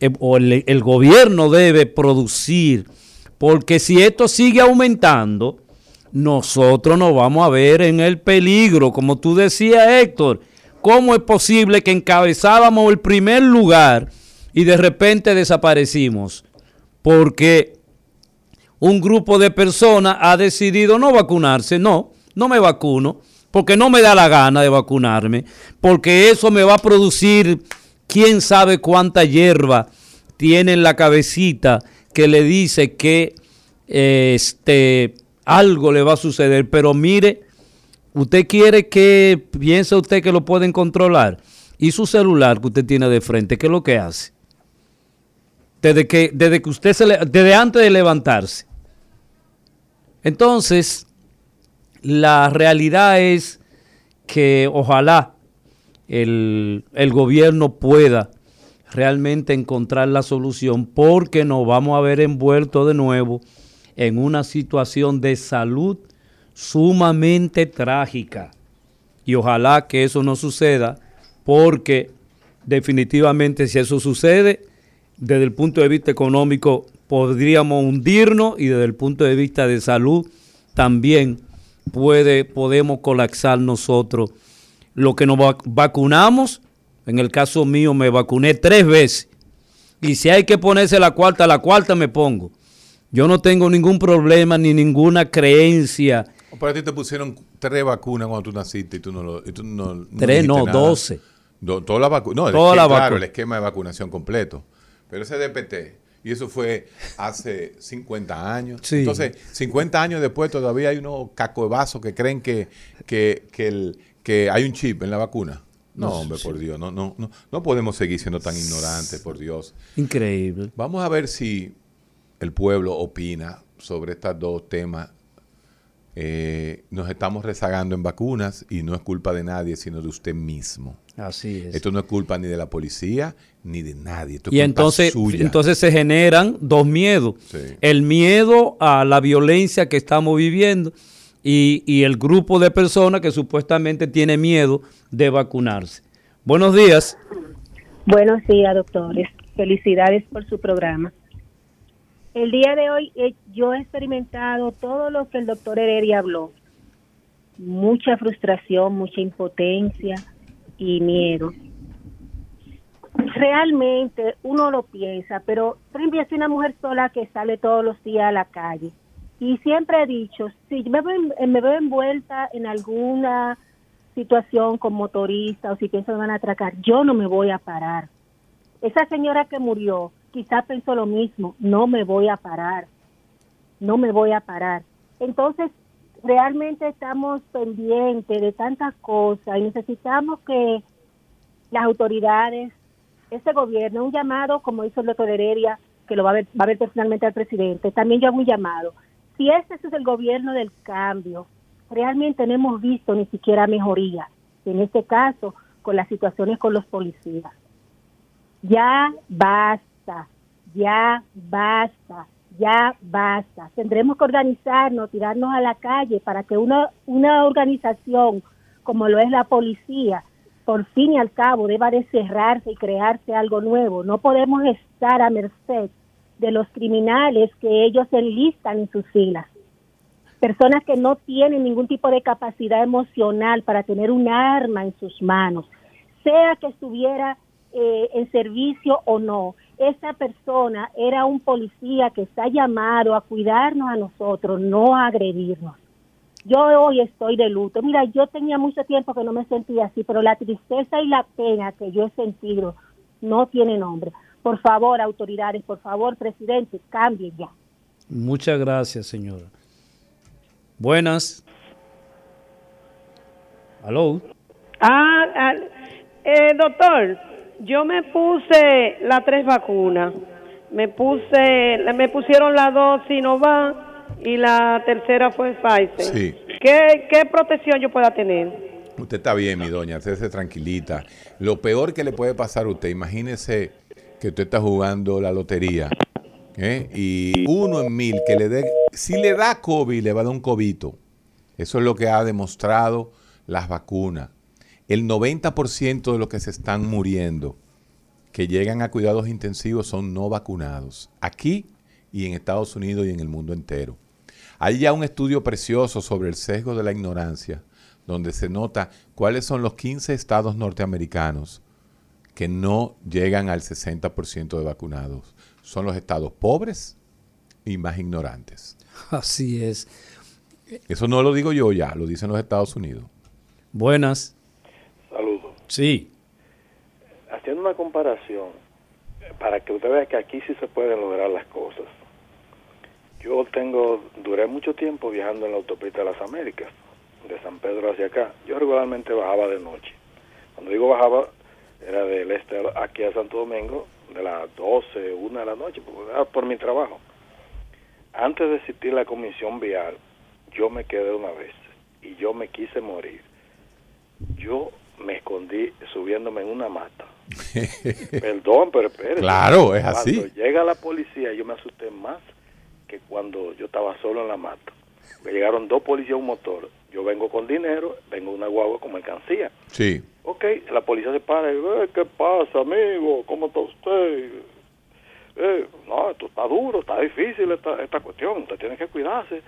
eh, el, el gobierno debe producir. Porque si esto sigue aumentando, nosotros nos vamos a ver en el peligro. Como tú decías, Héctor, ¿cómo es posible que encabezábamos el primer lugar y de repente desaparecimos? Porque un grupo de personas ha decidido no vacunarse. No, no me vacuno porque no me da la gana de vacunarme, porque eso me va a producir quién sabe cuánta hierba tiene en la cabecita que le dice que este algo le va a suceder, pero mire, usted quiere que piense usted que lo pueden controlar y su celular que usted tiene de frente, ¿qué es lo que hace? Desde que, desde que usted se le, desde antes de levantarse. Entonces, la realidad es que ojalá el, el gobierno pueda realmente encontrar la solución porque nos vamos a ver envueltos de nuevo en una situación de salud sumamente trágica. Y ojalá que eso no suceda, porque definitivamente si eso sucede, desde el punto de vista económico podríamos hundirnos y desde el punto de vista de salud también puede, podemos colapsar nosotros. Lo que nos vacunamos, en el caso mío me vacuné tres veces. Y si hay que ponerse la cuarta, la cuarta me pongo. Yo no tengo ningún problema ni ninguna creencia. Pero a ti te pusieron tres vacunas cuando tú naciste y tú no lo. Y tú no, tres, no, doce. toda la vacuna. No, toda el, la claro, el esquema de vacunación completo. Pero ese DPT, y eso fue hace 50 años. Entonces, 50 años después todavía hay unos cacoebazos que creen que, que, que, el, que hay un chip en la vacuna. No, hombre, por Dios, no, no, no, no podemos seguir siendo tan ignorantes, por Dios. Increíble. Vamos a ver si el pueblo opina sobre estos dos temas. Eh, nos estamos rezagando en vacunas y no es culpa de nadie, sino de usted mismo. Así es. Esto no es culpa ni de la policía ni de nadie. y entonces, entonces se generan dos miedos. El miedo a la violencia que estamos viviendo y, y el grupo de personas que supuestamente tiene miedo de vacunarse. Buenos días. Buenos días, doctores. Felicidades por su programa. El día de hoy eh, yo he experimentado todo lo que el doctor Heredia habló. Mucha frustración, mucha impotencia y miedo. Realmente uno lo piensa, pero por soy una mujer sola que sale todos los días a la calle. Y siempre he dicho, si me veo, me veo envuelta en alguna situación con motorista o si pienso que van a atracar, yo no me voy a parar. Esa señora que murió, quizás pensó lo mismo, no me voy a parar, no me voy a parar. Entonces, realmente estamos pendientes de tantas cosas y necesitamos que las autoridades, este gobierno, un llamado, como hizo el doctor Heredia, que lo va a ver, va a ver personalmente al presidente, también yo hago un llamado. Si este es el gobierno del cambio, realmente no hemos visto ni siquiera mejoría, en este caso, con las situaciones con los policías. Ya basta, ya basta, ya basta. Tendremos que organizarnos, tirarnos a la calle para que una, una organización como lo es la policía, por fin y al cabo, deba de cerrarse y crearse algo nuevo. No podemos estar a merced de los criminales que ellos enlistan en sus filas. Personas que no tienen ningún tipo de capacidad emocional para tener un arma en sus manos, sea que estuviera eh, en servicio o no. Esa persona era un policía que está llamado a cuidarnos a nosotros, no a agredirnos. Yo hoy estoy de luto. Mira, yo tenía mucho tiempo que no me sentía así, pero la tristeza y la pena que yo he sentido no tiene nombre. Por favor, autoridades, por favor, presidente, cambien ya. Muchas gracias, señora. Buenas. Aló. Ah, ah eh, doctor, yo me puse las tres vacunas. Me puse, me pusieron las dos Sinovac y la tercera fue Pfizer. Sí. ¿Qué, ¿Qué protección yo pueda tener? Usted está bien, mi doña, usted se tranquilita. Lo peor que le puede pasar a usted, imagínese que usted está jugando la lotería ¿eh? y uno en mil que le dé, si le da COVID, le va a dar un cobito. Eso es lo que ha demostrado las vacunas. El 90% de los que se están muriendo, que llegan a cuidados intensivos, son no vacunados. Aquí y en Estados Unidos y en el mundo entero. Hay ya un estudio precioso sobre el sesgo de la ignorancia, donde se nota cuáles son los 15 estados norteamericanos que no llegan al 60% de vacunados. Son los estados pobres y más ignorantes. Así es. Eso no lo digo yo ya, lo dicen los Estados Unidos. Buenas. Sí. Haciendo una comparación, para que usted vea que aquí sí se pueden lograr las cosas. Yo tengo, duré mucho tiempo viajando en la autopista de las Américas, de San Pedro hacia acá. Yo regularmente bajaba de noche. Cuando digo bajaba, era del este aquí a Santo Domingo, de las 12, 1 de la noche, por, por mi trabajo. Antes de existir la comisión vial, yo me quedé una vez y yo me quise morir. Yo me escondí subiéndome en una mata. Perdón, pero espérate. Claro, es así. Cuando llega la policía, yo me asusté más que cuando yo estaba solo en la mata. Me llegaron dos policías un motor. Yo vengo con dinero, vengo una guagua con mercancía. Sí. Ok, la policía se para y dice, ¿qué pasa, amigo? ¿Cómo está usted? Eh, no, esto está duro, está difícil esta, esta cuestión, usted tiene que cuidarse.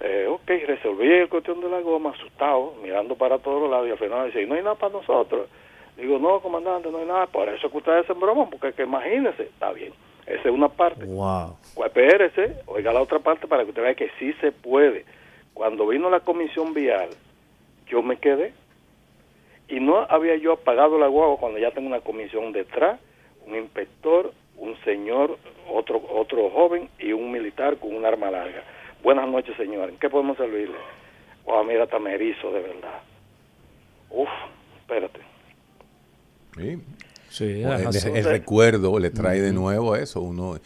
Eh, ok, resolví el cuestión de la goma, asustado, mirando para todos lados, y al final dice, no hay nada para nosotros. Digo, no, comandante, no hay nada, por eso que ustedes se broma, porque que imagínese, está bien, esa es una parte. Wow. Pues espérese, oiga la otra parte para que usted vea que sí se puede. Cuando vino la comisión vial, yo me quedé, y no había yo apagado la guagua cuando ya tengo una comisión detrás, un inspector, un señor, otro otro joven y un militar con un arma larga. Buenas noches, señor. ¿En qué podemos servirle? Wow, mira, está merizo, de verdad. Uf, espérate. Sí. Sí, el, el recuerdo le trae de nuevo eso. Uno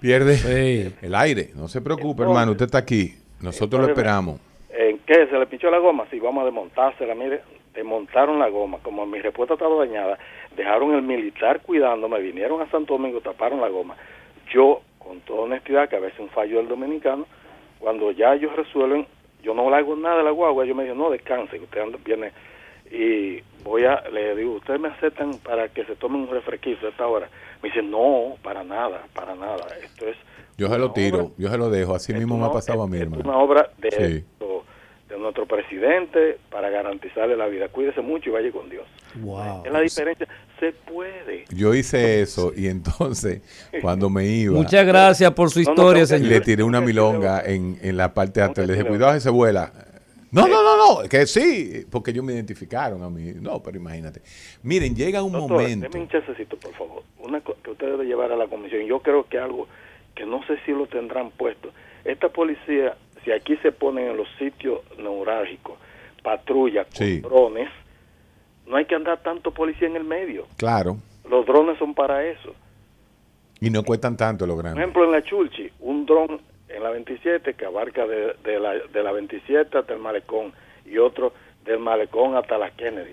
pierde Sí. el aire. No se preocupe, hermano. Usted está aquí. Nosotros lo esperamos. ¿En qué? ¿Se le pinchó la goma? Sí, vamos a desmontársela. Mire, desmontaron la goma. Como mi respuesta estaba dañada, dejaron el militar cuidándome, vinieron a Santo Domingo, taparon la goma. Yo, con toda honestidad, que a veces un fallo del dominicano, cuando ya ellos resuelven, yo no le hago nada a la guagua, yo me digo, no, descanse, que usted anda, viene y voy a, le digo, ¿ustedes me aceptan para que se tomen un refresquito a esta hora? Me dicen, no, para nada, para nada. Esto es Yo se lo tiro, obra- yo se lo dejo. Así es mismo me ha pasado a mí, es hermano. una obra de, Sí. nuestro, de nuestro presidente para garantizarle la vida. Cuídese mucho y vaya con Dios. Wow. Es la diferencia. Se puede. Yo hice eso y entonces cuando me iba Muchas gracias por su No, no, historia, tengo que- señor. le tiré una milonga en, en la parte de atrás. Le dije, cuidado, se vuela. No, no, no, no, que sí, porque ellos me identificaron a mí. No, pero imagínate. Miren, llega un Doctor, momento. deme un chancecito, por favor. Una que usted debe llevar a la comisión. Yo creo que algo que no sé si lo tendrán puesto. Esta policía si aquí se ponen en los sitios neurálgicos patrullas con Sí. drones, no hay que andar tanto policía en el medio. Claro. Los drones son para eso. Y no cuestan tanto los Por grandes. ejemplo, en la Chulchi, un dron en la 27 que abarca de, de la, de la 27 hasta el malecón y otro del malecón hasta la Kennedy.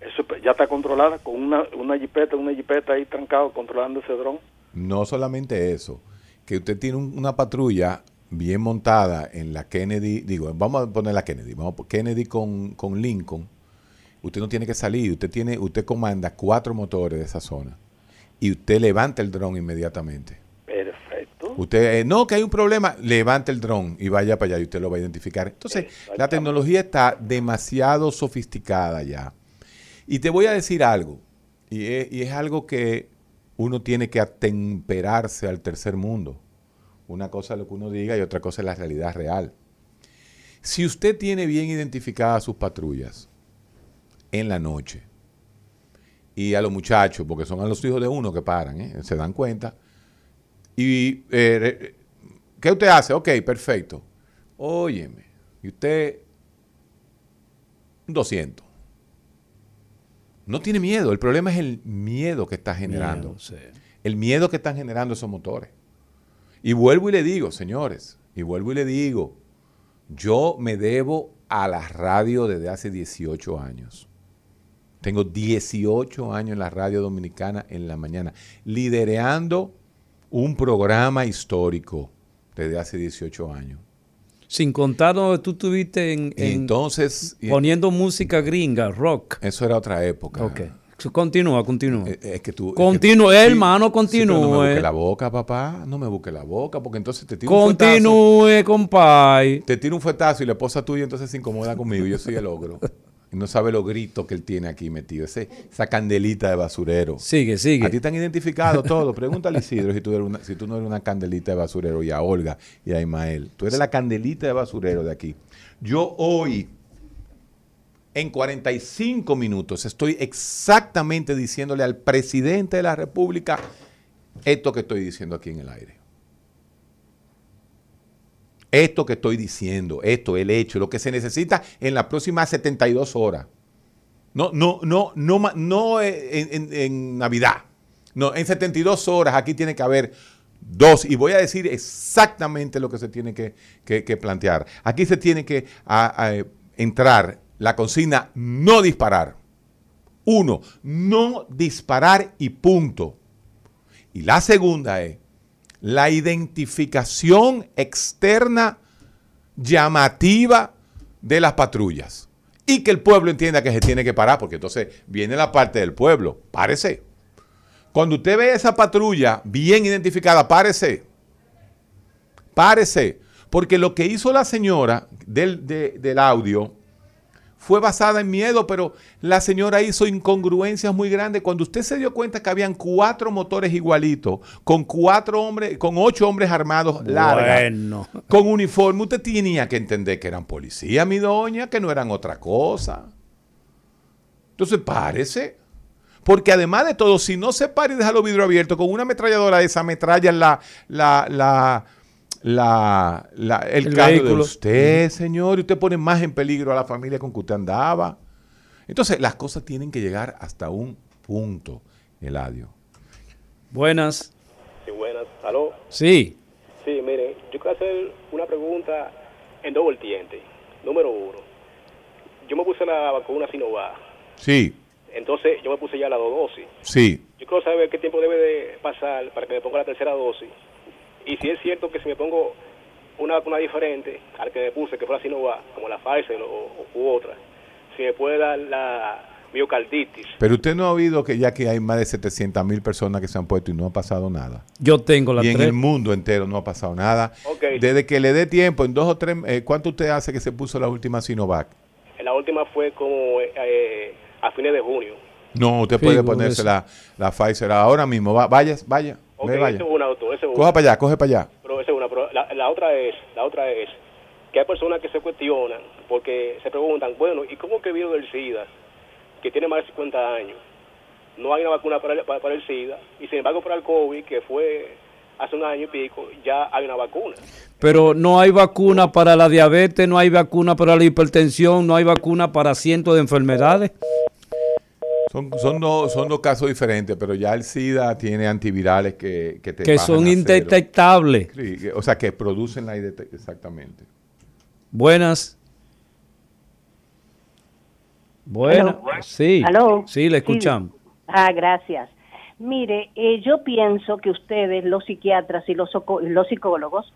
Eso ya está controlada con una, una jipeta, una jipeta ahí trancado controlando ese dron. No solamente eso, que usted tiene un- una patrulla bien montada en la Kennedy, digo, vamos a poner la Kennedy, vamos a poner Kennedy con, con Lincoln. Usted no tiene que salir, usted tiene, usted comanda cuatro motores de esa zona y usted levanta el dron inmediatamente. Perfecto. Usted, eh, no, que hay un problema, levante el dron y vaya para allá y usted lo va a identificar. Entonces, la tecnología está demasiado sofisticada ya. Y te voy a decir algo, y es, y es algo que uno tiene que atemperarse al tercer mundo. Una cosa es lo que uno diga y otra cosa es la realidad real. Si usted tiene bien identificadas sus patrullas en la noche, y a los muchachos, porque son a los hijos de uno que paran, ¿eh? se dan cuenta, y, eh, ¿qué usted hace? Ok, perfecto. Óyeme, y usted, un 200. No tiene miedo, el problema es el miedo que está generando. Miedo, sí. El miedo que están generando esos motores. Y vuelvo y le digo, señores, y vuelvo y le digo, yo me debo a la radio desde hace 18 años. Tengo 18 años en la radio dominicana en la mañana, lidereando un programa histórico desde hace 18 años. Sin contar donde tú estuviste en, entonces, y- poniendo música gringa, rock. eso era otra época. Ok. Continúa, continúa. Eh, Es que tú. es Continúe, que- hermano, Sí, pero no me continúe. busque la boca, papá. No me busque la boca, porque entonces te tiro un fuetazo. Continúe, compay. Te tiro un fuetazo y la esposa tuya entonces se incomoda conmigo. Yo soy el ogro. Y no sabe los gritos que él tiene aquí metido. Ese, esa candelita de basurero. Sigue, A ti sigue. están identificados todos. Pregúntale a Isidro si tú, eres una- si tú no eres una candelita de basurero. Y a Olga y a Ismael. Tú eres la candelita de basurero de aquí. Yo hoy, en 45 minutos, estoy exactamente diciéndole al presidente de la República esto que estoy diciendo aquí en el aire. Esto que estoy diciendo, esto, el hecho, lo que se necesita en las próximas 72 horas. No, no, no, no, no eh, en, Navidad. No, en 72 horas aquí tiene que haber dos. Y voy a decir exactamente lo que se tiene que, plantear. Aquí se tiene que entrar la consigna no disparar. Uno, no disparar y punto. Y la segunda es la identificación externa llamativa de las patrullas. Y que el pueblo entienda que se tiene que parar, porque entonces viene la parte del pueblo. Párese. Cuando usted ve esa patrulla bien identificada, párese. Párese. Porque lo que hizo la señora del, de- del audio fue basada en miedo, pero la señora hizo incongruencias muy grandes. Cuando usted se dio cuenta que habían cuatro motores igualitos, con cuatro hombres, con ocho hombres armados largas, Bueno. con uniforme, usted tenía que entender que eran policías, mi doña, que no eran otra cosa. Entonces, párese. Porque además de todo, si no se para y deja los vidrios abiertos, con una ametralladora de esa ametralla la, la, la, la, la- el, El carro de usted, señor, y usted pone más en peligro a la familia con que usted andaba. Entonces, las cosas tienen que llegar hasta un punto, Eladio. Buenas. Sí, buenas. ¿Aló? Sí. Sí, mire, yo quiero hacer una pregunta en dos vertientes. Número uno, yo me puse la vacuna Sinovac, Sí, entonces yo me puse ya la dos dosis. sí. Yo quiero saber qué tiempo debe de pasar para que me ponga la tercera dosis. Y si es cierto que si me pongo una vacuna diferente al que me puse, que fue la Sinovac, como la Pfizer o, u otra, si me puede dar la miocarditis. Pero usted no ha oído que ya que hay más de 700 mil personas que se han puesto y no ha pasado nada. Yo tengo la y en el mundo entero no ha pasado nada. Desde que le dé tiempo, en dos o tres, eh, ¿cuánto usted hace que se puso la última Sinovac? La última fue como eh, a fines de junio. No, usted Sí, puede con ponerse la, la Pfizer ahora mismo. Va- vaya, vaya, Ok, esa es una, doctor, esa es una. Coja para allá, coge para allá. Pero esa es una, pero la, la otra es, la otra es que hay personas que se cuestionan porque se preguntan, bueno, ¿y cómo que vino del SIDA, que tiene más de 50 años, no hay una vacuna para el, para, para el SIDA, y sin embargo para el COVID, que fue hace un año y pico, ya hay una vacuna. Pero no hay vacuna para la diabetes, no hay vacuna para la hipertensión, no hay vacuna para cientos de enfermedades. Son, son, dos, son dos casos diferentes, pero ya el SIDA tiene antivirales que, que te Que bajan son indetectables. Sí, o sea, que producen la exactamente. Buenas. Buenas. Aló. Sí. Aló. Sí, le escuchamos. Ah, gracias. Mire, eh, yo pienso que ustedes, los psiquiatras y los, soco- y los psicólogos,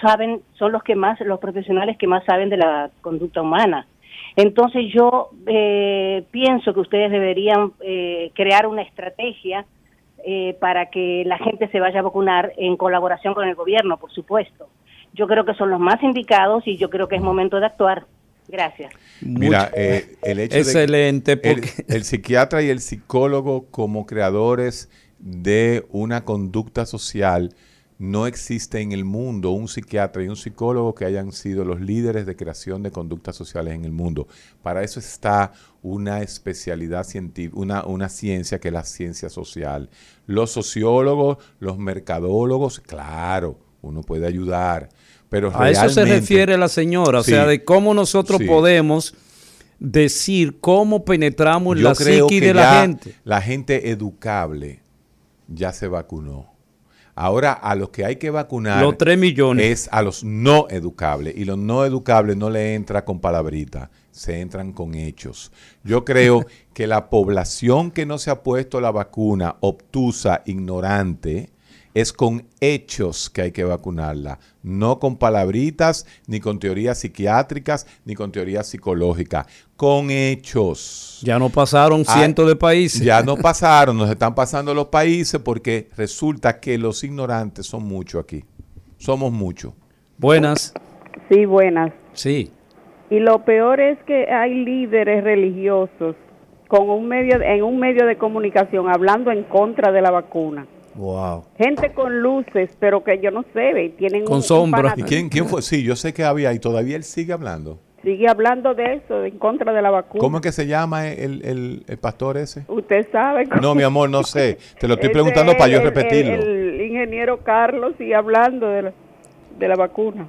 saben, son los que más, los profesionales que más saben de la conducta humana. Entonces yo eh, pienso que ustedes deberían eh, crear una estrategia eh, para que la gente se vaya a vacunar en colaboración con el gobierno, por supuesto. Yo creo que son los más indicados y yo creo que es momento de actuar. Gracias. Mira, eh, el hecho de Excelente, que el, porque el psiquiatra y el psicólogo como creadores de una conducta social no existe en el mundo un psiquiatra y un psicólogo que hayan sido los líderes de creación de conductas sociales en el mundo. Para eso está una especialidad científica, una, una ciencia que es la ciencia social. Los sociólogos, los mercadólogos, claro, uno puede ayudar, pero a eso se refiere la señora, o sea, de cómo nosotros Sí. podemos decir cómo penetramos en la psiqui de la gente. La gente educable ya se vacunó. Ahora a los que hay que vacunar Los 3 millones. es a los no educables. Y los no educables no le entra con palabritas, se entran con hechos. Yo creo que la población que no se ha puesto la vacuna, obtusa, ignorante, es con hechos que hay que vacunarla, no con palabritas, ni con teorías psiquiátricas, ni con teorías psicológicas, con hechos. Ya no pasaron Ah, cientos de países. Ya no pasaron, nos están pasando los países porque resulta que los ignorantes son muchos aquí. Somos muchos. Buenas. Sí, buenas. Sí. Y lo peor es que hay líderes religiosos con un medio en un medio de comunicación hablando en contra de la vacuna. Wow. Gente con luces, pero que yo no sé, ve, tienen Con un- un sombra. ¿Y quién, quién fue? Sí, yo sé que había y todavía él sigue hablando. Sigue hablando de eso, en contra de la vacuna. ¿Cómo es que se llama el, el- el pastor ese? Usted sabe. No, mi amor, no sé. Te lo estoy Ese preguntando es para yo el- repetirlo. El, ingeniero Carlos sigue hablando de la, de la vacuna.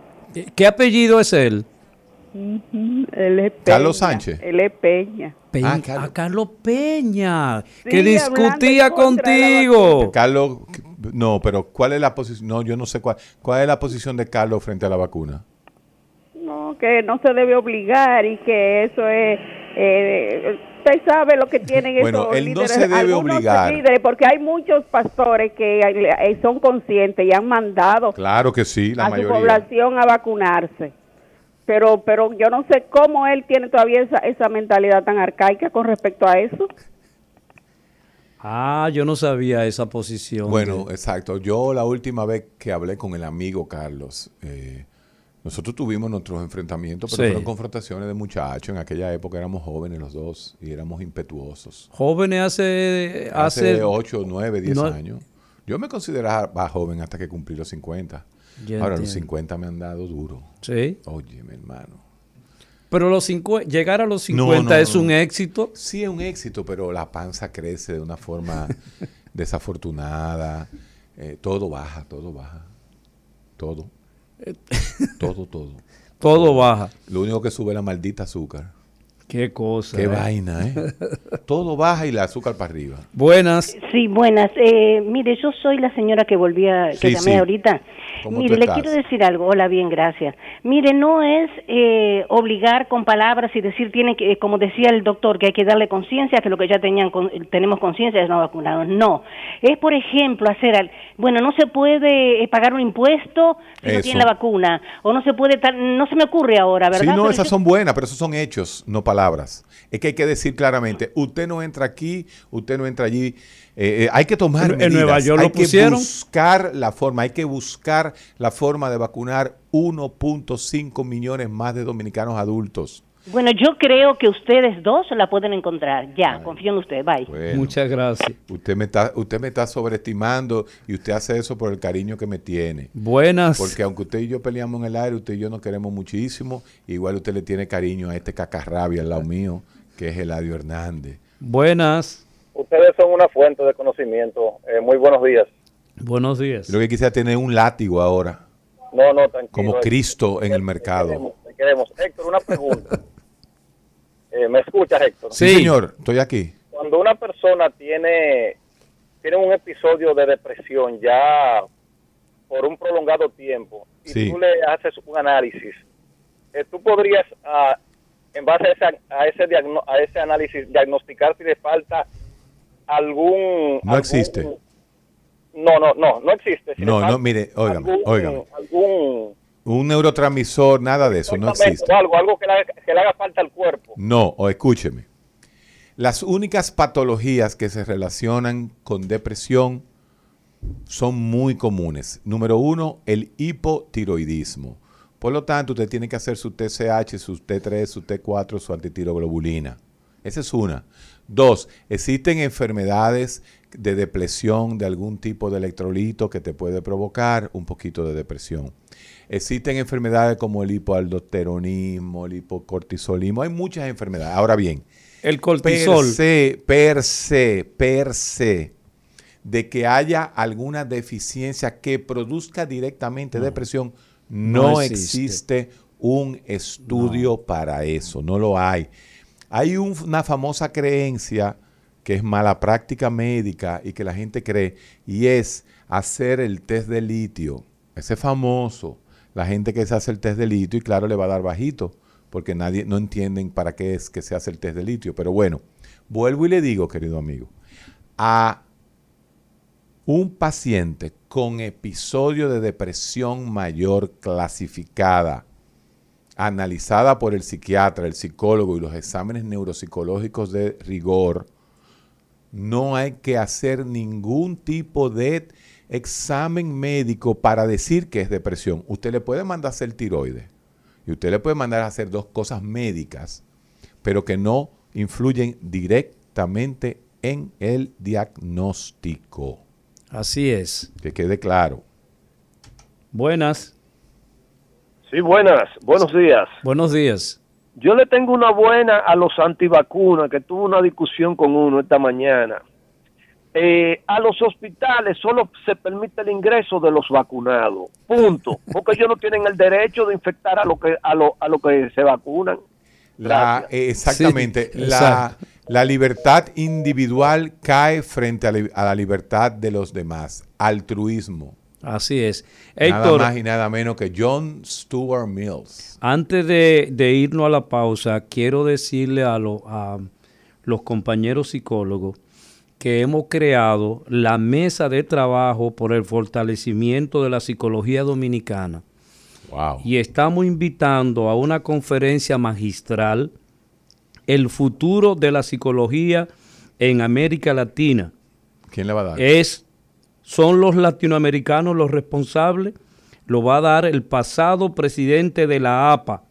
¿Qué apellido es él? Él es Carlos Peña, Sánchez. Él es Peña. Peña. Ah, Carlos. A Carlos Peña, Sí, que discutía contigo. Carlos, no, pero ¿cuál es la posición? No, yo no sé cuál. ¿Cuál es la posición de Carlos frente a la vacuna? No, que no se debe obligar y que eso es... eh, usted sabe lo que tienen Bueno, esos él no líderes, se debe algunos obligar. líderes, porque hay muchos pastores que eh, son conscientes y han mandado Claro que sí, la a su mayoría. población a vacunarse. Pero pero yo no sé cómo él tiene todavía esa, esa mentalidad tan arcaica con respecto a eso. Ah, yo no sabía esa posición. Bueno, de- exacto. Yo la última vez que hablé con el amigo Carlos, eh, nosotros tuvimos nuestros enfrentamientos, pero Sí. fueron confrontaciones de muchachos. En aquella época éramos jóvenes los dos y éramos impetuosos. jóvenes hace Hace hace 8, 9, 10 No- años. Yo me consideraba joven hasta que cumplí los 50. Ahora, los entiendo. 50 me han dado duro. Sí. Oye, mi hermano. Pero los 50, llegar a los No, 50 no, es no. un éxito. Sí, es un éxito, pero la panza crece de una forma desafortunada. Eh, todo baja, todo baja. Todo. todo, todo. Todo baja. Lo único que sube es la maldita azúcar. Qué cosa. Qué eh. vaina, ¿eh? todo baja y la azúcar para arriba. Buenas. Sí, buenas. Eh, mire, yo soy la señora que volvía, que Sí, llamé sí. ahorita. ¿Cómo Mire, le quiero decir algo. Hola, bien, gracias. Mire, no es eh, obligar con palabras y decir, tiene que, como decía el doctor, que hay que darle conciencia, que lo que ya tenían con- tenemos conciencia es no vacunarnos. No. Es, por ejemplo, hacer, al- bueno, no se puede eh, pagar un impuesto si no tiene la vacuna. O no se puede, tal- no se me ocurre ahora, ¿verdad? Sí, no, Pero esas yo- son buenas, pero esos son hechos, no palabras. Es que hay que decir claramente, usted no entra aquí, usted no entra allí. Eh, eh, hay que tomar En- en medidas. Nueva York lo hay que pusieron. buscar la forma, hay que buscar la forma de vacunar 1.5 millones más de dominicanos adultos. Bueno, yo creo que ustedes dos la pueden encontrar. Ya, confío en usted. Bye. Bueno, Muchas gracias. usted me está, usted me está sobreestimando y usted hace eso por el cariño que me tiene. Buenas. Porque aunque usted y yo peleamos en el aire, usted y yo nos queremos muchísimo. Igual usted le tiene cariño a este cacarrabia al lado mío, que es Eladio Hernández. Buenas. Ustedes son una fuente de conocimiento. Eh, muy buenos días. Buenos días. Lo que quisiera tener un látigo ahora, No, no, tranquilo. como Cristo en el mercado. Queremos, te queremos. Héctor, una pregunta. Eh, ¿Me escuchas, Héctor? Sí, señor, estoy aquí. Cuando una persona tiene, tiene un episodio de depresión ya por un prolongado tiempo y Sí. tú le haces un análisis, eh, tú podrías, ah, en base a ese, a, ese diagno- a ese análisis, diagnosticar si le falta algún... No algún- existe. No, no, no, no existe. Si No, no, mire, óigame, algún- óigame. algún Un neurotransmisor, nada de eso, no existe. algo, algo que le, haga, que le haga falta al cuerpo. No, o escúcheme. Las únicas patologías que se relacionan con depresión son muy comunes. Número uno, el hipotiroidismo. Por lo tanto, usted tiene que hacer su TSH, su T3, su T4, su antitiroglobulina. Esa es una. Dos, existen enfermedades de depresión de algún tipo de electrolito que te puede provocar un poquito de depresión. Existen enfermedades como el hipoaldosteronismo, el hipocortisolismo. Hay muchas enfermedades. Ahora bien, El cortisol. per se, per se, per se, de que haya alguna deficiencia que produzca directamente depresión, no, No existe. existe. un estudio para eso, no lo hay. Hay un- una famosa creencia que es mala práctica médica y que la gente cree, y es hacer el test de litio. Ese famoso. La gente que se hace el test de litio, y claro, le va a dar bajito, porque nadie no entienden para qué es que se hace el test de litio. Pero bueno, vuelvo y le digo, querido amigo, a un paciente con episodio de depresión mayor clasificada, analizada por el psiquiatra, el psicólogo y los exámenes neuropsicológicos de rigor, no hay que hacer ningún tipo de examen médico para decir que es depresión. Usted le puede mandar a hacer tiroides y usted le puede mandar a hacer dos cosas médicas, pero que no influyen directamente en el diagnóstico. Así es. Que quede claro. Buenas. Sí, buenas, buenos días. Buenos días. Yo le tengo una buena a los antivacunas, que tuve una discusión con uno esta mañana. Eh, a los hospitales solo se permite el ingreso de los vacunados, punto, porque ellos no tienen el derecho de infectar a lo que a lo, a lo que se vacunan. La, eh, exactamente. Sí, la, la libertad individual cae frente a, li- a la libertad de los demás. Altruismo. Así es. nada Héctor, más y nada menos que John Stuart Mills. antes de, de irnos a la pausa, quiero decirle a, lo- a los compañeros psicólogos que hemos creado la mesa de trabajo por el fortalecimiento de la psicología dominicana. Wow. Y estamos invitando a una conferencia magistral, El futuro de la psicología en América Latina. ¿Quién le va a dar? Es, son los latinoamericanos los responsables. Lo va a dar el pasado presidente de la APA,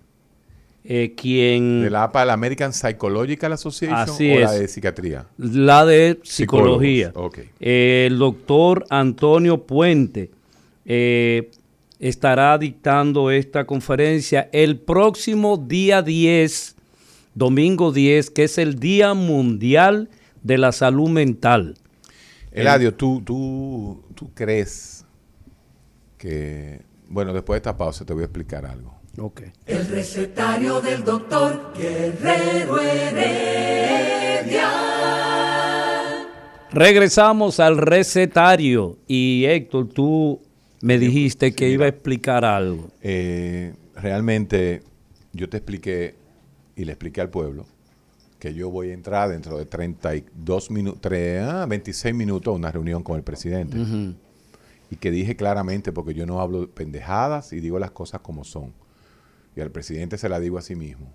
eh, quien... ¿De la APA, la American Psychological Association Así o la de psiquiatría? La de psicología. Psicólogos, ok. Eh, el doctor Antonio Puente eh, estará dictando esta conferencia el próximo día 10, domingo 10, que es el Día Mundial de la Salud Mental. Eladio, ¿tú, tú, ¿tú crees que... Bueno, después de esta pausa te voy a explicar algo. Ok. El recetario del doctor Guerrero Heredia. Regresamos al recetario y Héctor, tú me dijiste que iba a explicar algo. Eh, realmente yo te expliqué y le expliqué al pueblo que yo voy a entrar dentro de 32 minutos, 26 minutos a una reunión con el presidente. Y que dije claramente, porque yo no hablo de pendejadas y digo las cosas como son. Y al presidente se la digo a sí mismo.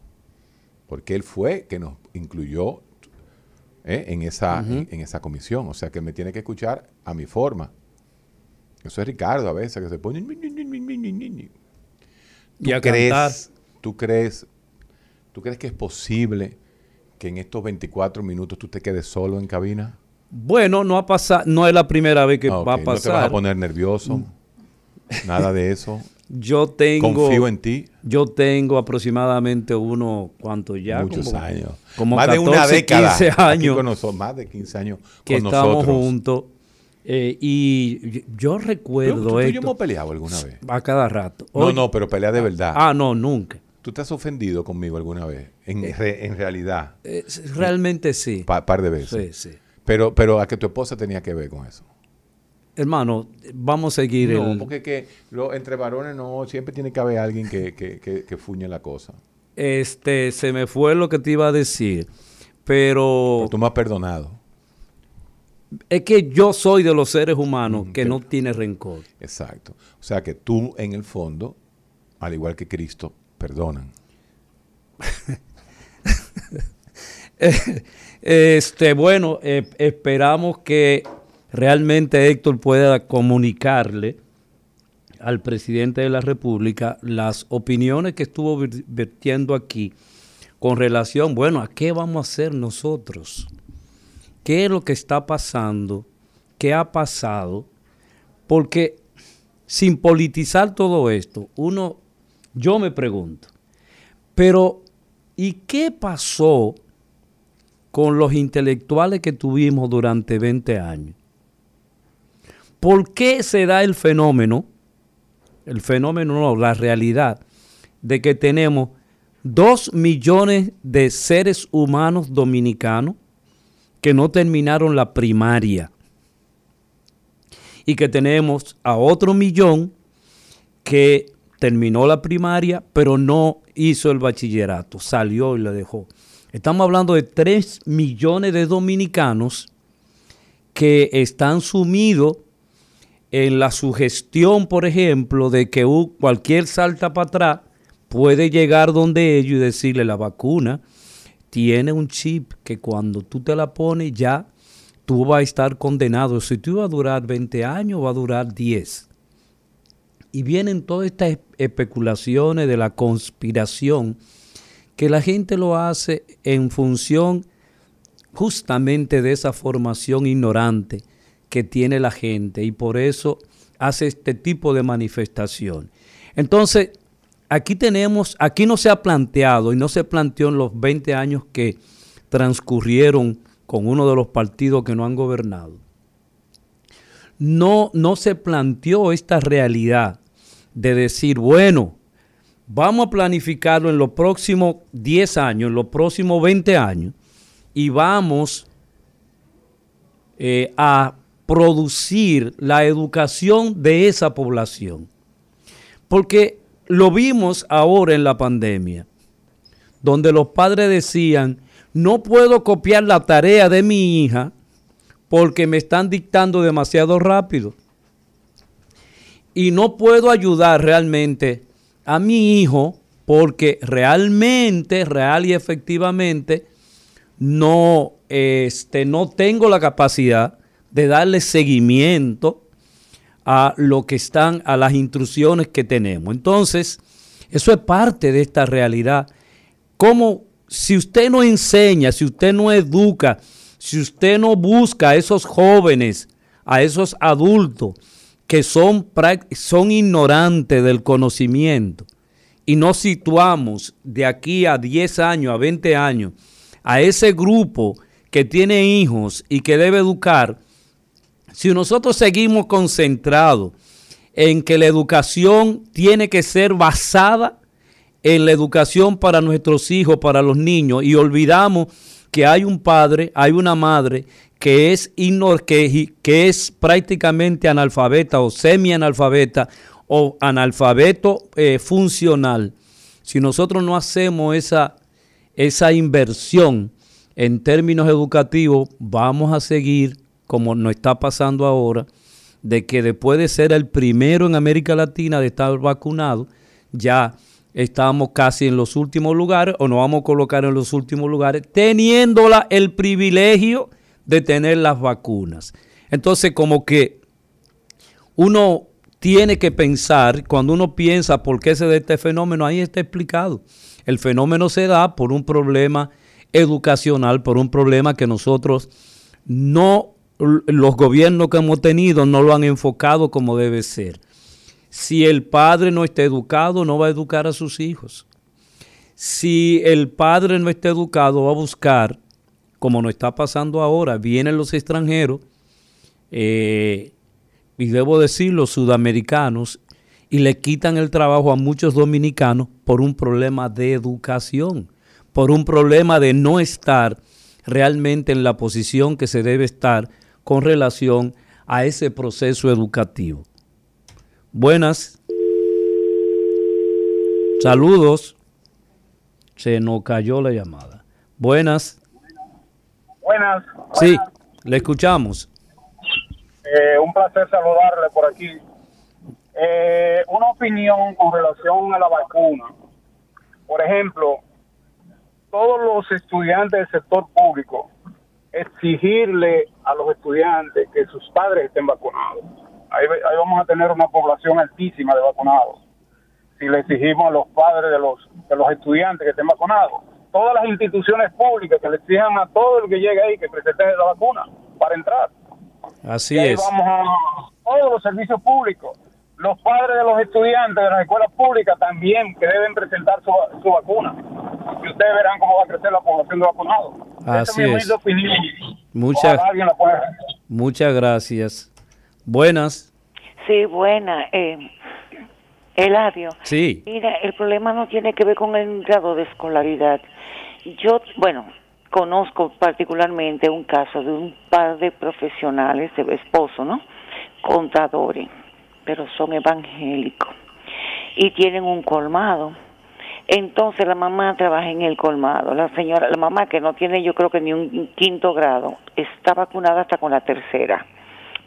Porque él fue que nos incluyó ¿eh? en, esa, en, en esa comisión. O sea que me tiene que escuchar a mi forma. Eso es Ricardo a veces, que se pone... Y a ¿Tú crees, cantar. ¿Tú crees, ¿Tú crees que es posible que en estos 24 minutos tú te quedes solo en cabina? Bueno, no ha pasado, no es la primera vez que Ah, va a ok. ¿No te vas a pasar. poner nervioso? Nada de eso. Yo tengo. Confío en ti. Yo tengo aproximadamente uno, ¿cuánto ya? Muchos Como- años. Como más 14, de una década. 15 aquí años con nosotros, más de 15 años que con estamos nosotros. juntos. Eh, y yo recuerdo ¿Tú, tú y yo esto hemos peleado alguna vez? a cada rato. No, no, pero pelea de verdad. Ah, no, nunca. ¿Tú te has ofendido conmigo alguna vez? En, re- en realidad. Eh, realmente sí. Pa- par de veces. Sí, sí. Pero, pero a que tu esposa tenía que ver con eso. Hermano, vamos a seguir No, el... porque que lo, entre varones no, siempre tiene que haber alguien que, que, que, que fuñe la cosa. Este, se me fue lo que te iba a decir, pero... Tú me has perdonado. Es que yo soy de los seres humanos que no tiene rencor. Exacto. O sea que tú, en el fondo, al igual que Cristo, perdonan. Este, bueno, eh, esperamos que realmente Héctor pueda comunicarle al presidente de la República las opiniones que estuvo vertiendo aquí con relación, bueno, ¿a qué vamos a hacer nosotros? ¿Qué es lo que está pasando? ¿Qué ha pasado? Porque sin politizar todo esto, uno, yo me pregunto, pero ¿y qué pasó con los intelectuales que tuvimos durante 20 años? ¿Por qué se da el fenómeno, el fenómeno no, la realidad, de que tenemos dos millones de seres humanos dominicanos que no terminaron la primaria? Y que tenemos a otro millón que terminó la primaria, pero no hizo el bachillerato, salió y lo dejó. Estamos hablando de 3 millones de dominicanos que están sumidos en la sugestión, por ejemplo, de que cualquier salta para atrás puede llegar donde ellos y decirle la vacuna tiene un chip que cuando tú te la pones ya tú vas a estar condenado. Si tú vas a durar 20 años, va a durar 10. Y vienen todas estas espe- especulaciones de la conspiración que la gente lo hace en función justamente de esa formación ignorante que tiene la gente y por eso hace este tipo de manifestación. Entonces, aquí tenemos, aquí no se ha planteado y no se planteó en los 20 años que transcurrieron con uno de los partidos que no han gobernado. No, no se planteó esta realidad de decir, bueno, vamos a planificarlo en los próximos 10 años, en los próximos 20 años, y vamos eh, a producir la educación de esa población. Porque lo vimos ahora en la pandemia, donde los padres decían, no puedo copiar la tarea de mi hija porque me están dictando demasiado rápido. Y no puedo ayudar realmente a mi hijo porque realmente, real y efectivamente, no, este, no tengo la capacidad de darle seguimiento a lo que están, a las instrucciones que tenemos. Entonces, eso es parte de esta realidad. Como si usted no enseña, si usted no educa, si usted no busca a esos jóvenes, a esos adultos que son, son ignorantes del conocimiento y no situamos de aquí a 10 años, a 20 años, a ese grupo que tiene hijos y que debe educar, si nosotros seguimos concentrados en que la educación tiene que ser basada en la educación para nuestros hijos, para los niños, y olvidamos que hay un padre, hay una madre que es, que, que es prácticamente analfabeta o semi-analfabeta o analfabeto eh, funcional, si nosotros no hacemos esa, esa inversión en términos educativos, vamos a seguir como nos está pasando ahora, de que después de ser el primero en América Latina de estar vacunado, ya estamos casi en los últimos lugares o nos vamos a colocar en los últimos lugares, teniéndola el privilegio de tener las vacunas. Entonces, como que uno tiene que pensar, cuando uno piensa por qué se da este fenómeno, ahí está explicado. El fenómeno se da por un problema educacional, por un problema que nosotros no, los gobiernos que hemos tenido no lo han enfocado como debe ser. Si el padre no está educado, no va a educar a sus hijos. Si el padre no está educado, va a buscar, como nos está pasando ahora, vienen los extranjeros eh, y debo decir los sudamericanos, y le quitan el trabajo a muchos dominicanos por un problema de educación, por un problema de no estar realmente en la posición que se debe estar con relación a ese proceso educativo. Buenas. Saludos. Se nos cayó la llamada. Buenas. Buenas. Sí, le escuchamos. Eh, un placer saludarle por aquí. Eh, una opinión con relación a la vacuna. Por ejemplo, todos los estudiantes del sector público exigirle a los estudiantes que sus padres estén vacunados. Ahí, ahí vamos a tener una población altísima de vacunados. Si le exigimos a los padres de los, de los estudiantes que estén vacunados. Todas las instituciones públicas que le exijan a todo el que llegue ahí que presente la vacuna para entrar. Así Y ahí es. vamos a todos los servicios públicos. Los padres de los estudiantes de las escuelas públicas también que deben presentar su, su vacuna. Y ustedes verán cómo va a crecer la población de vacunados. Así mi es. opinión. Muchas, pueda- muchas gracias. Buenas. Sí, buena. Eh, Eladio. Sí. Mira, el problema no tiene que ver con el grado de escolaridad. Yo, bueno, conozco particularmente un caso de un par de profesionales, de esposo, ¿no? Contadores, pero son evangélicos y tienen un colmado. Entonces la mamá trabaja en el colmado. La señora, la mamá que no tiene yo creo que ni un quinto grado, está vacunada hasta con la tercera.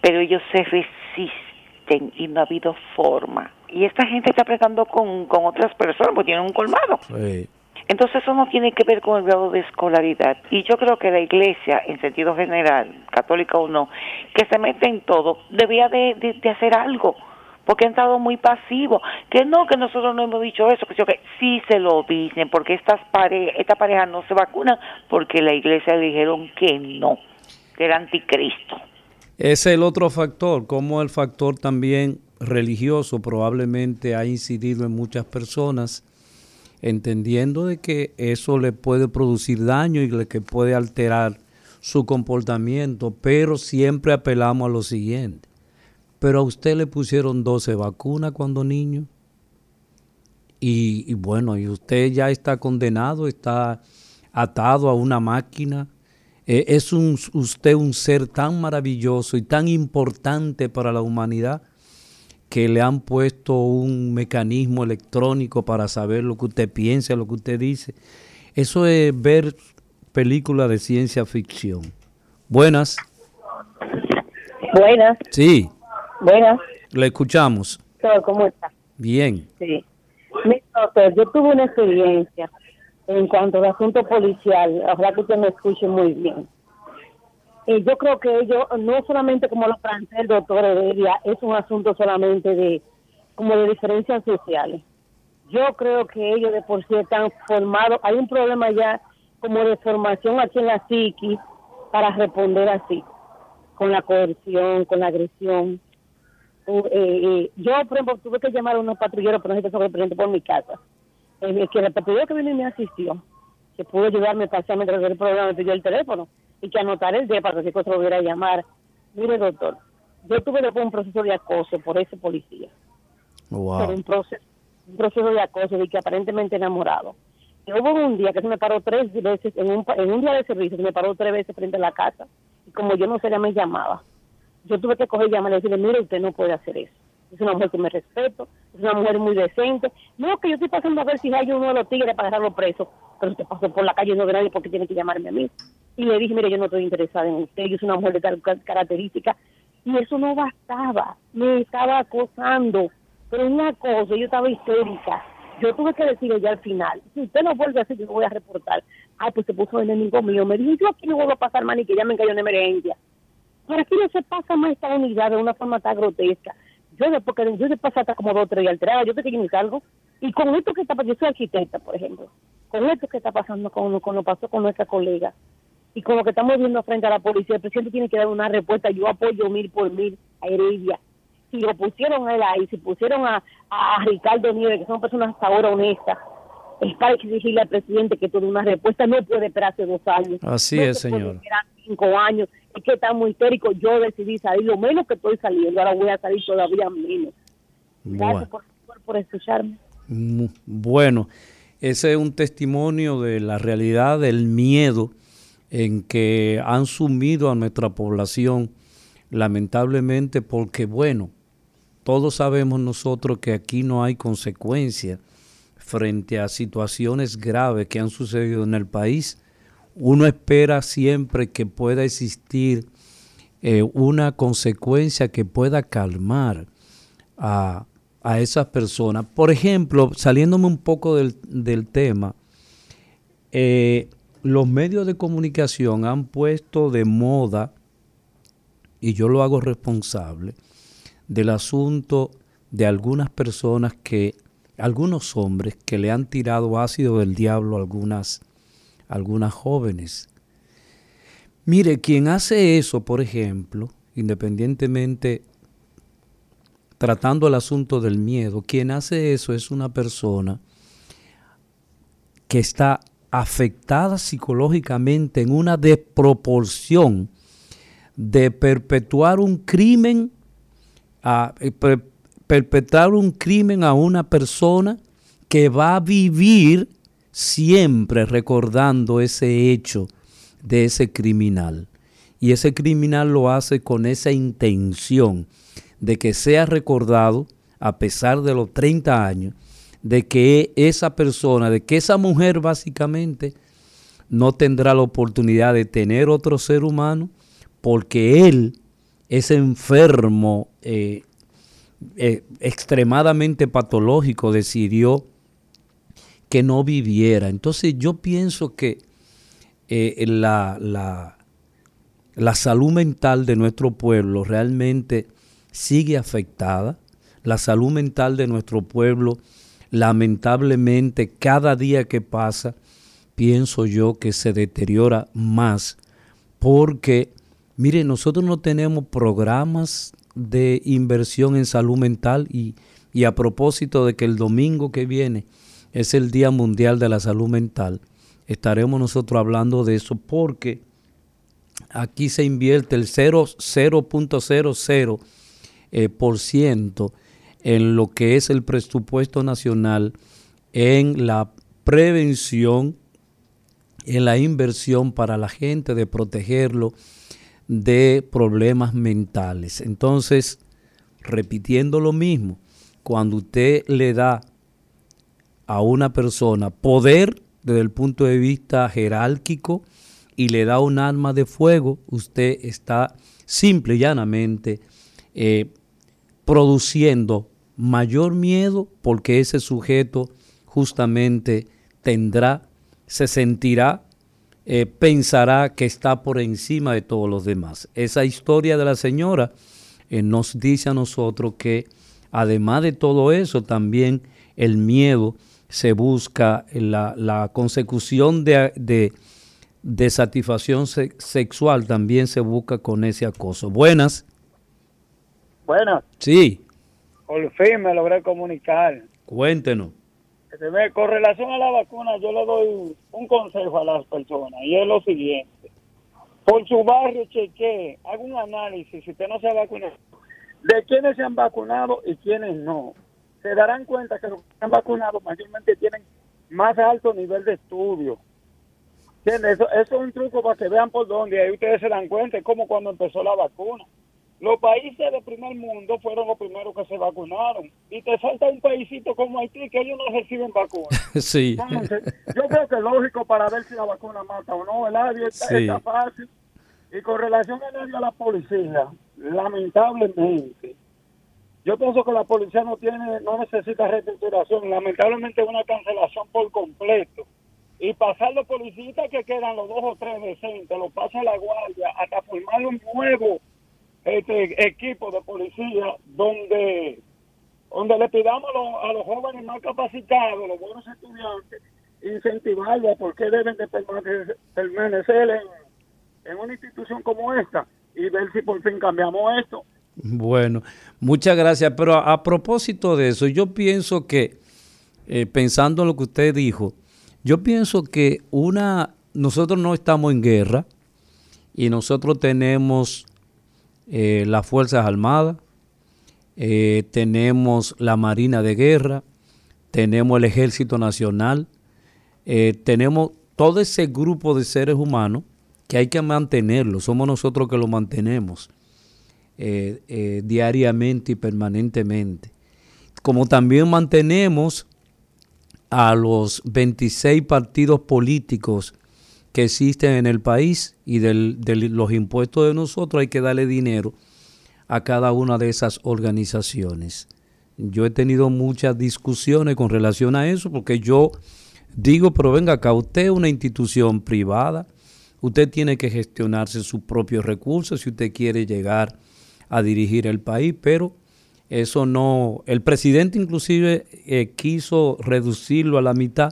Pero ellos se resisten y no ha habido forma. Y esta gente está apretando con, con otras personas porque tienen un colmado. Sí. Entonces eso no tiene que ver con el grado de escolaridad. Y yo creo que la iglesia, en sentido general, católica o no, que se mete en todo, debía de, de- de hacer algo. Porque han estado muy pasivos. Que no, que nosotros no hemos dicho eso. Que sí, que sí se lo dicen. Porque estas pare esta pareja no se vacunan porque la iglesia le dijeron que no. Que era anticristo. Es el otro factor, como el factor también religioso probablemente ha incidido en muchas personas, entendiendo de que eso le puede producir daño y le que puede alterar su comportamiento, pero siempre apelamos a lo siguiente. Pero a usted le pusieron 12 vacunas cuando niño. Y, y bueno, y usted ya está condenado, está atado a una máquina. Eh, es un, usted un ser tan maravilloso y tan importante para la humanidad que le han puesto un mecanismo electrónico para saber lo que usted piensa, lo que usted dice. Eso es ver películas de ciencia ficción. Buenas. Buenas, Sí, buenas. le escuchamos. ¿Cómo está? Bien. Sí. Mira, doctor, yo tuve una experiencia en cuanto al asunto policial. Ojalá que usted me escuche muy bien. Eh, yo creo que ellos, no solamente como lo plantea el doctor Heredia, es un asunto solamente de como de diferencias sociales. Yo creo que ellos de por sí están formados. Hay un problema ya como de formación aquí en la psiquis para responder así, con la coerción, con la agresión. Uh, eh, eh, yo, por ejemplo, tuve que llamar a unos patrulleros, pero no qué presente por mi casa. Eh, que el patrullero que vino y me asistió, que pudo ayudarme a resolver el problema, me pidió el teléfono y que anotar el día para que si cosa lo volviera a llamar. Mire, doctor, yo tuve después un proceso de acoso por ese policía. Por Wow. un proceso, un proceso de acoso de que aparentemente enamorado. Y hubo un día que se me paró tres veces, en un, en un día de servicio, se me paró tres veces frente a la casa. Y como yo no sé, ella me llamaba. Yo tuve que coger y llamarle y decirle, mire, usted no puede hacer eso. Es una mujer que me respeto, es una mujer muy decente. No, que yo estoy pasando a ver si hay uno de los tigres para dejarlo preso. Pero usted pasó por la calle y no ve nadie porque tiene que llamarme a mí. Y le dije, mire, yo no estoy interesada en usted, yo soy una mujer de tal ca- característica. Y eso no bastaba, me estaba acosando. Pero una cosa, yo estaba histérica. Yo tuve que decirle ya al final, si usted no vuelve a hacer, yo lo voy a reportar. Ah, pues se puso enemigo mío. Me dijo, yo aquí no vuelvo a pasar más ni que ya me cayó en emergencia. ¿Para qué no se pasa más esta unidad de una forma tan grotesca? Yo después yo pasa hasta como dos o tres días alterada, yo sé que yo me salgo. Y con esto que está pasando, yo soy arquitecta, por ejemplo, con esto que está pasando con, con lo pasó con nuestra colega y con lo que estamos viendo frente a la policía, el presidente tiene que dar una respuesta. Yo apoyo mil por mil a Heredia. Si lo pusieron a él ahí, si pusieron a, a Ricardo Nieves, que son personas hasta ahora honestas, es para exigirle al presidente que toda una respuesta no puede esperarse dos años. Así No es, se puede señor. esperar cinco años. Es que está muy histérico. Yo decidí salir lo menos que estoy saliendo. Ahora voy a salir todavía menos. Bueno. Gracias por, por, por escucharme. Bueno, ese es un testimonio de la realidad del miedo en que han sumido a nuestra población, lamentablemente, porque bueno, todos sabemos nosotros que aquí no hay consecuencias frente a situaciones graves que han sucedido en el país. Uno espera siempre que pueda existir eh, una consecuencia que pueda calmar a, a esas personas. Por ejemplo, saliéndome un poco del, del tema, eh, los medios de comunicación han puesto de moda, y yo lo hago responsable, del asunto de algunas personas que, algunos hombres que le han tirado ácido del diablo a algunas, algunas jóvenes. Mire, quien hace eso, por ejemplo, independientemente tratando el asunto del miedo, quien hace eso es una persona que está afectada psicológicamente en una desproporción de perpetuar un crimen, a, eh, per- perpetrar un crimen a una persona que va a vivir siempre recordando ese hecho de ese criminal. Y ese criminal lo hace con esa intención de que sea recordado, a pesar de los 30 años, de que esa persona, de que esa mujer básicamente no tendrá la oportunidad de tener otro ser humano porque él, ese enfermo eh, eh, extremadamente patológico, decidió que no viviera. Entonces yo pienso que eh, la, la, la salud mental de nuestro pueblo realmente sigue afectada. La salud mental de nuestro pueblo, lamentablemente, cada día que pasa, pienso yo que se deteriora más porque, mire, nosotros no tenemos programas de inversión en salud mental y, y a propósito de que el domingo que viene es el Día Mundial de la Salud Mental, estaremos nosotros hablando de eso porque aquí se invierte el 0 0.00 eh, por ciento en lo que es el presupuesto nacional en la prevención, en la inversión para la gente de protegerlo de problemas mentales. Entonces, repitiendo lo mismo, cuando usted le da a una persona poder desde el punto de vista jerárquico y le da un arma de fuego, usted está simple y llanamente eh, produciendo mayor miedo porque ese sujeto justamente tendrá, se sentirá, eh, pensará que está por encima de todos los demás. Esa historia de la señora eh, nos dice a nosotros que además de todo eso, también el miedo se busca, la, la consecución de, de, de satisfacción se- sexual también se busca con ese acoso. Buenas, Bueno, sí, por fin me logré comunicar. cuéntenos. Con relación a la vacuna, yo le doy un consejo a las personas y es lo siguiente. Por su barrio chequee, haga un análisis, si usted no se ha vacunado, de quiénes se han vacunado y quiénes no. Se darán cuenta que los que se han vacunado mayormente tienen más alto nivel de estudio. ¿Entiende? Eso, eso es un truco para que vean por dónde, y ahí ustedes se dan cuenta, es como cuando empezó la vacuna. Los países del primer mundo fueron los primeros que se vacunaron. Y te falta un paísito como Haití que ellos no reciben vacunas. Sí. Entonces, yo creo que es lógico para ver si la vacuna mata o no, ¿verdad? Y está, Sí. está fácil. Y con relación a la policía, lamentablemente, yo pienso que la policía no tiene, no necesita reestructuración, lamentablemente una cancelación por completo. Y pasar los policías que quedan los dos o tres decentes, los pasa a la guardia, hasta formar un nuevo este equipo de policía donde donde le pidamos a los, a los jóvenes más capacitados, los buenos estudiantes, incentivarlos a por qué deben de permanecer, permanecer en, en una institución como esta y ver si por fin cambiamos esto. Bueno, muchas gracias. Pero a, propósito de eso, yo pienso que eh, pensando en lo que usted dijo, yo pienso que una, nosotros no estamos en guerra y nosotros tenemos eh, las Fuerzas Armadas, eh, tenemos la Marina de Guerra, tenemos el Ejército Nacional, tenemos todo ese grupo de seres humanos que hay que mantenerlo, somos nosotros que lo mantenemos diariamente y permanentemente. Como también mantenemos a los 26 partidos políticos que existen en el país y de los impuestos de nosotros hay que darle dinero a cada una de esas organizaciones. Yo he tenido muchas discusiones con relación a eso porque yo digo, pero venga acá, usted es una institución privada, usted tiene que gestionarse sus propios recursos si usted quiere llegar dirigir el país, pero eso no, el presidente inclusive eh, quiso reducirlo a la mitad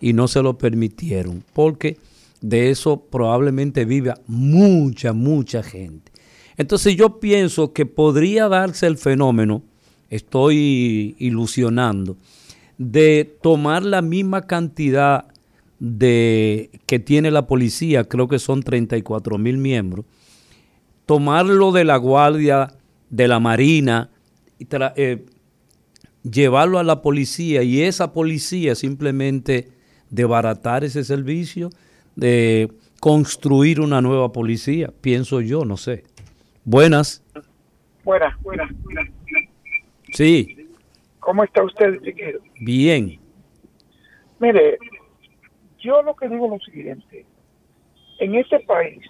y no se lo permitieron, porque de eso probablemente viva mucha, mucha gente. Entonces yo pienso que podría darse el fenómeno, estoy ilusionando, de tomar la misma cantidad de que tiene la policía, creo que son 34 mil miembros, tomarlo de la guardia, de la marina, eh, llevarlo a la policía y esa policía simplemente debaratar ese servicio, de construir una nueva policía, pienso yo, no sé. Buenas. Buenas, buenas, buenas. Sí. ¿Cómo está usted, chiquero? Bien. Mire, yo lo que digo es lo siguiente. En este país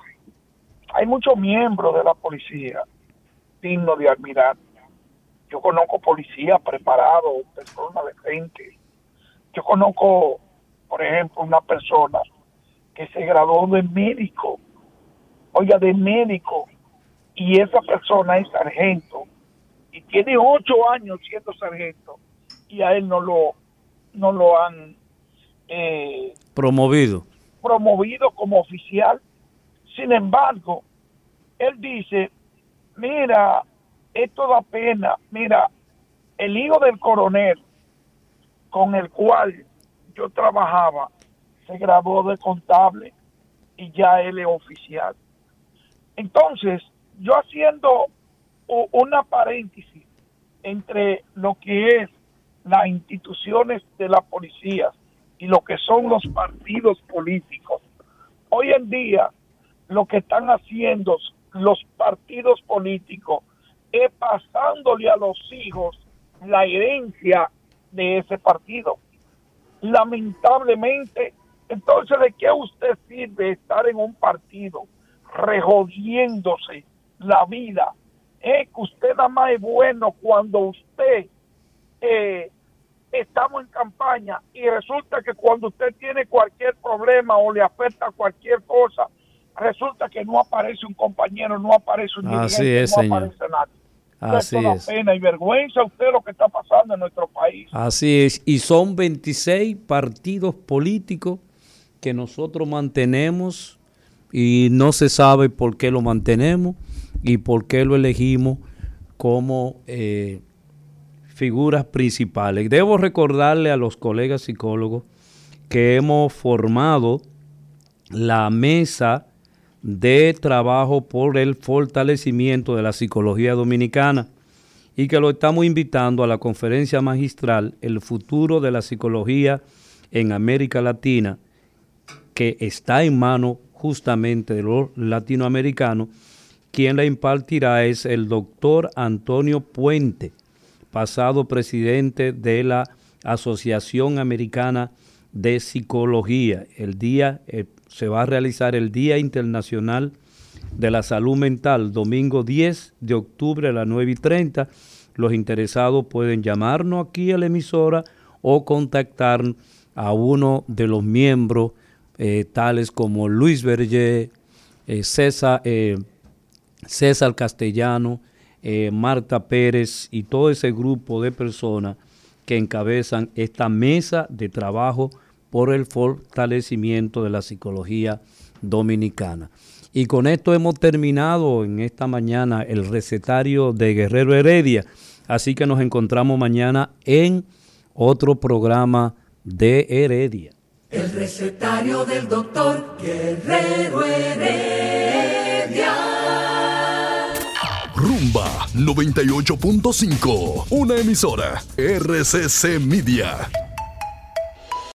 hay muchos miembros de la policía dignos de admirar yo conozco policías preparados, personas decentes. Yo conozco, por ejemplo, una persona que se graduó de médico, oiga, de médico, y esa persona es sargento, y tiene ocho años siendo sargento, y a él no lo, no lo han eh, promovido. promovido como oficial. Sin embargo, él dice, mira, esto da pena. Mira, el hijo del coronel con el cual yo trabajaba se graduó de contable y ya él es oficial. Entonces, yo haciendo una paréntesis entre lo que es las instituciones de la policía y lo que son los partidos políticos. Hoy en día, lo que están haciendo los partidos políticos es pasándole a los hijos la herencia de ese partido. Lamentablemente, entonces, ¿de qué usted sirve estar en un partido rejodiéndose la vida? Es que usted nada más es bueno cuando usted eh, estamos en campaña y resulta que cuando usted tiene cualquier problema o le afecta cualquier cosa, resulta que no aparece un compañero, no aparece un dirigente, no aparece nadie. Así es. pena y vergüenza usted lo que está pasando en nuestro país. Así es. Y son 26 partidos políticos que nosotros mantenemos y no se sabe por qué lo mantenemos y por qué lo elegimos como eh, figuras principales. Debo recordarle a los colegas psicólogos que hemos formado la mesa de trabajo por el fortalecimiento de la psicología dominicana y que lo estamos invitando a la conferencia magistral El futuro de la psicología en América Latina, que está en manos justamente de los latinoamericanos. Quien la impartirá es el doctor Antonio Puente, pasado presidente de la Asociación Americana de Psicología. El día, eh, se va a realizar el Día Internacional de la Salud Mental, domingo 10 de octubre a las 9 y 30. Los interesados pueden llamarnos aquí a la emisora o contactar a uno de los miembros, eh, tales como Luis Berger, eh, eh, César Castellano, Marta Pérez y todo ese grupo de personas que encabezan esta mesa de trabajo por el fortalecimiento de la psicología dominicana. Y con esto hemos terminado en esta mañana el recetario de Guerrero Heredia. Así que nos encontramos mañana en otro programa de Heredia. El recetario del doctor Guerrero Heredia. Rumba 98.5, una emisora RCC Media.